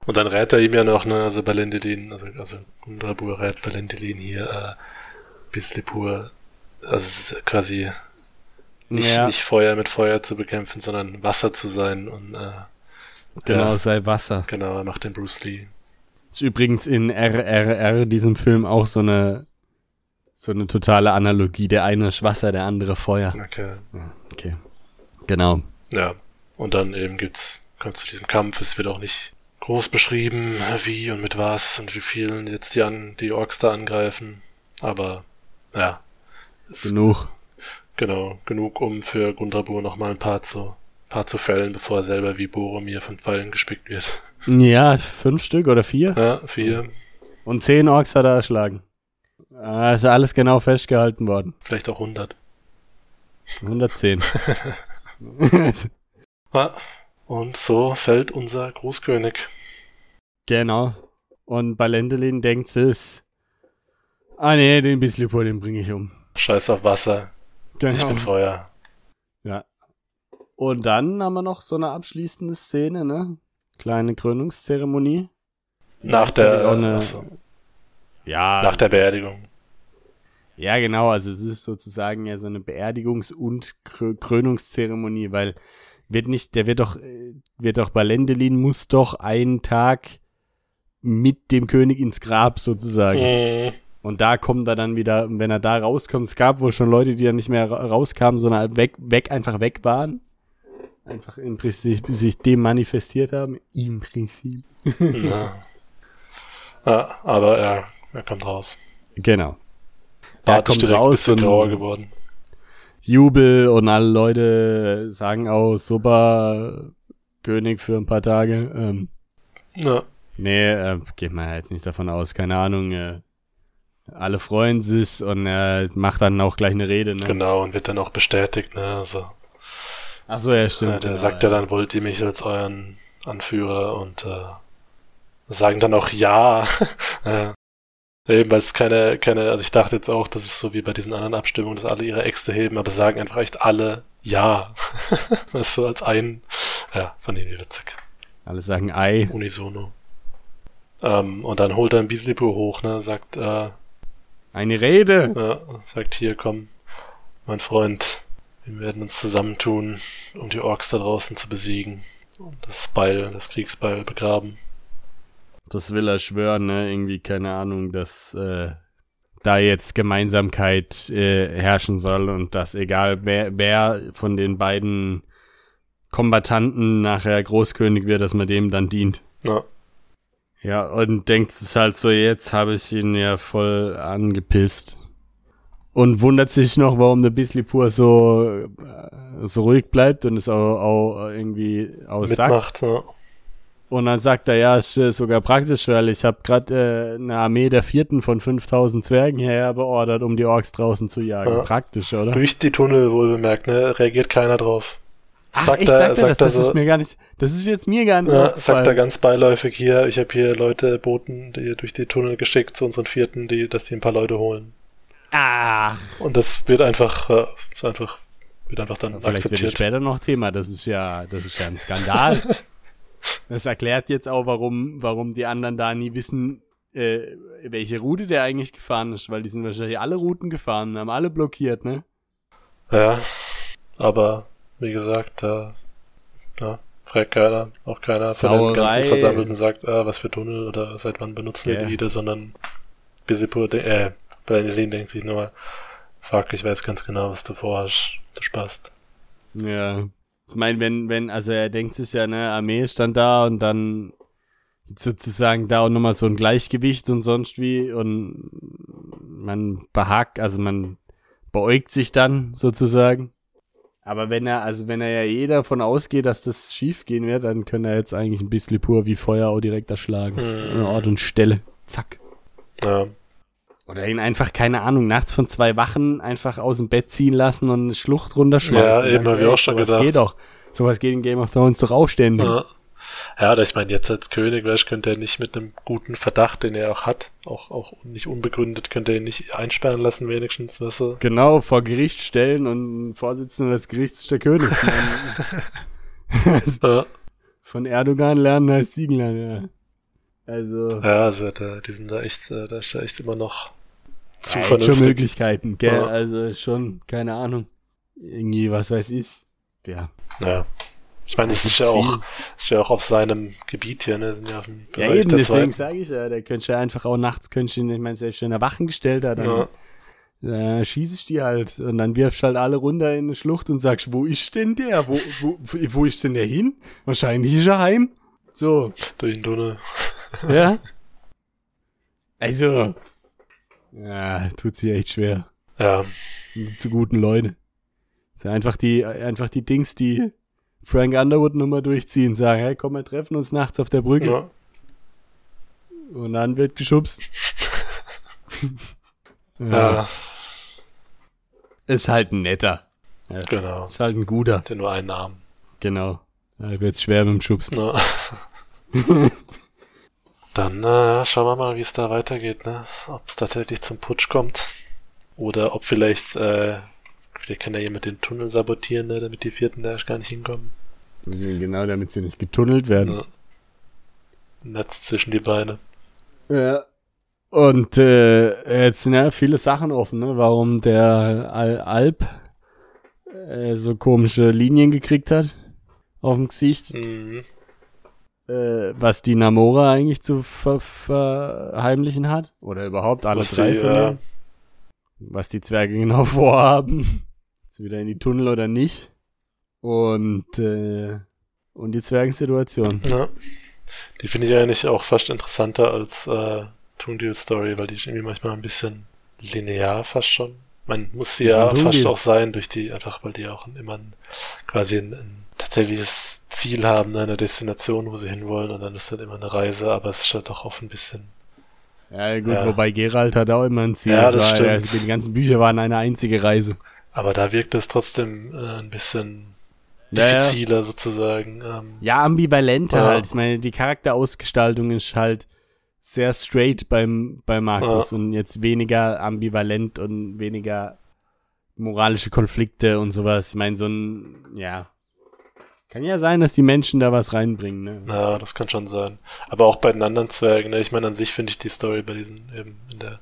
Und dann rät er ihm ja noch, ne, also Balendilin, also, also Gundrabur rät Balendilin hier, äh, Bislipur, also quasi nicht, ja, nicht Feuer mit Feuer zu bekämpfen, sondern Wasser zu sein und äh, genau, ja. sei Wasser. genau, er macht den Bruce Lee. Ist übrigens in RRR, diesem Film, auch so eine, so eine totale Analogie. Der eine ist Wasser, der andere Feuer. Okay. Okay. Genau. Ja. Und dann eben gibt's, kommt zu diesem Kampf, es wird auch nicht groß beschrieben, wie und mit was und wie vielen jetzt die an, die Orks da angreifen. Aber ja. Genug. Genau, genug, um für Gundrabur nochmal ein paar zu, paar zu fällen, bevor er selber wie Boromir von Pfeilen gespickt wird. Ja, fünf Stück oder vier. Ja, vier. Und zehn Orks hat er erschlagen. Ah, ist alles genau festgehalten worden. Vielleicht auch 100. 110. ja, und so fällt unser Großkönig. Genau. Und Balendelin denkt es. Ah nee, den Bislipur, den bringe ich um. Scheiß auf Wasser. Genau. Ich bin Feuer. Ja. Und dann haben wir noch so eine abschließende Szene, ne? Kleine Krönungszeremonie. Nach der, eine, achso, ja, nach der Beerdigung. Ja, genau. Also es ist sozusagen ja so eine Beerdigungs- und Krö Krönungszeremonie, weil wird nicht, der wird doch, äh, wird doch Balendelin muss doch einen Tag mit dem König ins Grab sozusagen. Mhm. Und da kommt er dann wieder, wenn er da rauskommt, es gab wohl schon Leute, die dann nicht mehr ra- rauskamen, sondern weg, weg, einfach weg waren. Einfach im Prinzip sich dem manifestiert haben. Im Prinzip. ja. ja, aber er, er kommt raus. Genau. Bart kommt direkt raus und grauer geworden. Jubel und alle Leute sagen auch super König für ein paar Tage. Ähm, Ja, nee, äh, geht man jetzt nicht davon aus, keine Ahnung. Äh, alle freuen sich und er macht dann auch gleich eine Rede. Ne? genau, und wird dann auch bestätigt, ne, also. Ach so, ja, stimmt. Ja, der genau, sagt ja dann, wollt ihr mich als euren Anführer und äh, sagen dann auch ja. äh, eben, weil es keine, keine, also ich dachte jetzt auch, das ist so wie bei diesen anderen Abstimmungen, dass alle ihre Äxte heben, aber sagen einfach echt alle ja. das so als ein, ja, fand ich witzig. Alle sagen Ei. Unisono. Ähm, und dann holt er ein Bislipur hoch, ne, sagt, äh, Eine Rede. ja, sagt hier, komm, mein Freund, wir werden uns zusammentun, um die Orks da draußen zu besiegen. Und das Beil, das Kriegsbeil begraben. Das will er schwören, ne? Irgendwie, keine Ahnung, dass äh, da jetzt Gemeinsamkeit äh, herrschen soll und dass egal wer, wer von den beiden Kombattanten nachher Großkönig wird, dass man dem dann dient. Ja, Ja, und denkt es halt so, jetzt habe ich ihn ja voll angepisst. Und wundert sich noch, warum der Bislipur so, äh, so ruhig bleibt und es auch, auch irgendwie aussagt. mitmacht, ja. Und dann sagt er, ja, ist sogar praktisch, weil ich habe gerade äh, eine Armee der vierten von 5000 Zwergen hierher beordert, um die Orks draußen zu jagen. Ja. Praktisch, oder? Durch die Tunnel wohl bemerkt, ne? Reagiert keiner drauf. Ach, sagt echt, er, sagt er das? Das so, ist mir gar nicht, das ist jetzt mir gar nicht ja, sagt er ganz beiläufig hier, ich habe hier Leute, Boten, die durch die Tunnel geschickt zu unseren Vierten, die, dass die ein paar Leute holen. Ach, Und das wird einfach, äh, ist einfach, wird einfach dann vielleicht wird es akzeptiert. später noch Thema. Das ist ja, das ist ja ein Skandal. das erklärt jetzt auch, warum, warum die anderen da nie wissen, äh, welche Route der eigentlich gefahren ist, weil die sind wahrscheinlich alle Routen gefahren, haben alle blockiert, ne? Ja, aber wie gesagt, da ja, fragt keiner, auch keiner von den Sauerei. ganzen Versammelten sagt, ah, was für Tunnel oder seit wann benutzen wir Ja. die wieder, sondern Bisipur, äh, Benelin denkt sich nur, fuck, ich weiß ganz genau, was du vorhast, du Spast. Ja. Ich meine, wenn, wenn, also er denkt sich ja, ne, Armee stand da und dann sozusagen da auch nochmal so ein Gleichgewicht und sonst wie und man behagt, also man beäugt sich dann sozusagen. Aber wenn er, also wenn er ja eh davon ausgeht, dass das schief gehen wird, dann kann er jetzt eigentlich ein bisschen pur wie Feuer auch direkt erschlagen. Hm. An Ort und Stelle. Zack. Ja, Oder ihn einfach, keine Ahnung, nachts von zwei Wachen einfach aus dem Bett ziehen lassen und eine Schlucht runterschmeißen. Ja, eben, Ganz hab ich auch schon gedacht. geht doch. Sowas geht in Game of Thrones doch auch ständig. ja. Ja, da ich meine, jetzt als König, weißt, könnte er nicht mit einem guten Verdacht, den er auch hat, auch, auch nicht unbegründet, könnte er ihn nicht einsperren lassen, wenigstens, weißt du? Genau, vor Gericht stellen und Vorsitzender des Gerichts ist der König. Ja, Von Erdogan lernen heißt Siegen lernen, ja. Also, ja also da, die sind da echt, äh, da ist er echt immer noch zu ja, schon vernünftig. Möglichkeiten, gell? Ja. Also schon, keine Ahnung. Irgendwie, was weiß ich. Ja. Ja. Ich meine, es Das ist ist ja viel. auch, ist ja auch auf seinem Gebiet hier, ne? Sind ja auf dem Ja, eben, deswegen sage ich ja, der könnte ja einfach auch nachts, könnte ihn, ich meine, selbst wenn er Wachen gestellt hat, dann Ja. äh, schieße ich die halt und dann wirfst halt alle runter in eine Schlucht und sagst, wo ist denn der? Wo, wo, wo ist denn der hin? Wahrscheinlich ist er heim. So, Durch den Tunnel. ja. Also, ja, tut sich echt schwer. Ja. Zu guten Leute. Das sind einfach die, einfach die Dings, die Frank Underwood nochmal durchziehen, sagen, hey, komm, wir treffen uns nachts auf der Brücke. ja. Und dann wird geschubst. Ja, Ist halt ein netter. genau. Ist halt ein guter. Hat ja nur einen Arm. Genau. Da wird's schwer mit dem Schubsen. Ja. Dann äh, schauen wir mal, wie es da weitergeht, ne? Ob es tatsächlich zum Putsch kommt. Oder ob vielleicht, äh, vielleicht kann ja jemand den Tunnel sabotieren, ne, damit die vierten da gar nicht hinkommen. Genau, damit sie nicht getunnelt werden. Ja. Netz zwischen die Beine. Ja. Und äh, jetzt sind ja viele Sachen offen, ne? warum der Al Alp äh, so komische Linien gekriegt hat auf dem Gesicht. Mhm. Äh, was die Namora eigentlich zu ver verheimlichen hat. Oder überhaupt alle Was drei die, von äh, denen. Was die Zwerge genau vorhaben. Ist wieder in die Tunnel oder nicht. Und, äh, und die Zwergensituation. Ja. Die finde ich eigentlich auch fast interessanter als äh, Tungdeal Story, weil die ist irgendwie manchmal ein bisschen linear fast schon. Man muss sie ja fast auch sein, durch die, einfach weil die auch immer ein, quasi ein, ein tatsächliches Ziel haben, ne, eine Destination, wo sie hinwollen und dann ist halt immer eine Reise, aber es ist halt doch oft ein bisschen. Ja, gut, Ja. wobei Geralt hat auch immer ein Ziel. Ja, das war, stimmt. also die ganzen Bücher waren eine einzige Reise. Aber da wirkt es trotzdem äh, ein bisschen Ja, ja. diffiziler sozusagen. Ähm, Ja, ambivalenter Ja. halt. Ich meine, die Charakterausgestaltung ist halt sehr straight beim, bei Markus und jetzt weniger ambivalent und weniger moralische Konflikte und sowas. Ich meine, so ein, ja. Kann ja sein, dass die Menschen da was reinbringen, ne? Ja, das kann schon sein. Aber auch bei den anderen Zwergen, ne? ich meine, an sich finde ich die Story bei diesen eben in der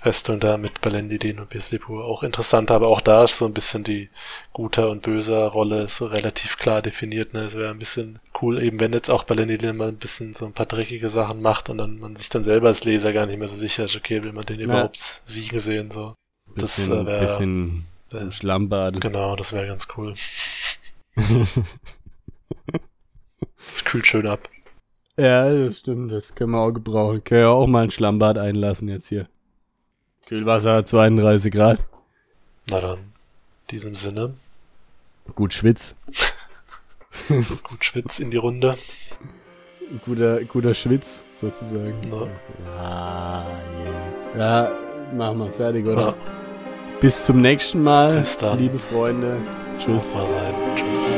Festung da mit Balendidin und Bislipur auch interessant, aber auch da ist so ein bisschen die guter und böser Rolle so relativ klar definiert. Ne? Es wäre ein bisschen cool, eben wenn jetzt auch Balendidin mal ein bisschen so ein paar dreckige Sachen macht und dann man sich dann selber als Leser gar nicht mehr so sicher ist, okay, will man den überhaupt siegen sehen, so. Das Bisschen, äh, wär- bisschen äh, Schlammbad. Genau, das wäre ganz cool. Das kühlt schön ab. Ja, das stimmt, das können wir auch gebrauchen. Können ja auch mal ein Schlammbad einlassen jetzt hier. Kühlwasser 32 Grad. Na dann, in diesem Sinne, Gut Schwitz. gut Schwitz in die Runde. Guter, guter Schwitz, sozusagen. Ja. Ah, yeah. Ja, machen wir fertig, oder? Ja, Bis zum nächsten Mal, Bis dann. liebe Freunde. Tschüss. Mal rein. Tschüss.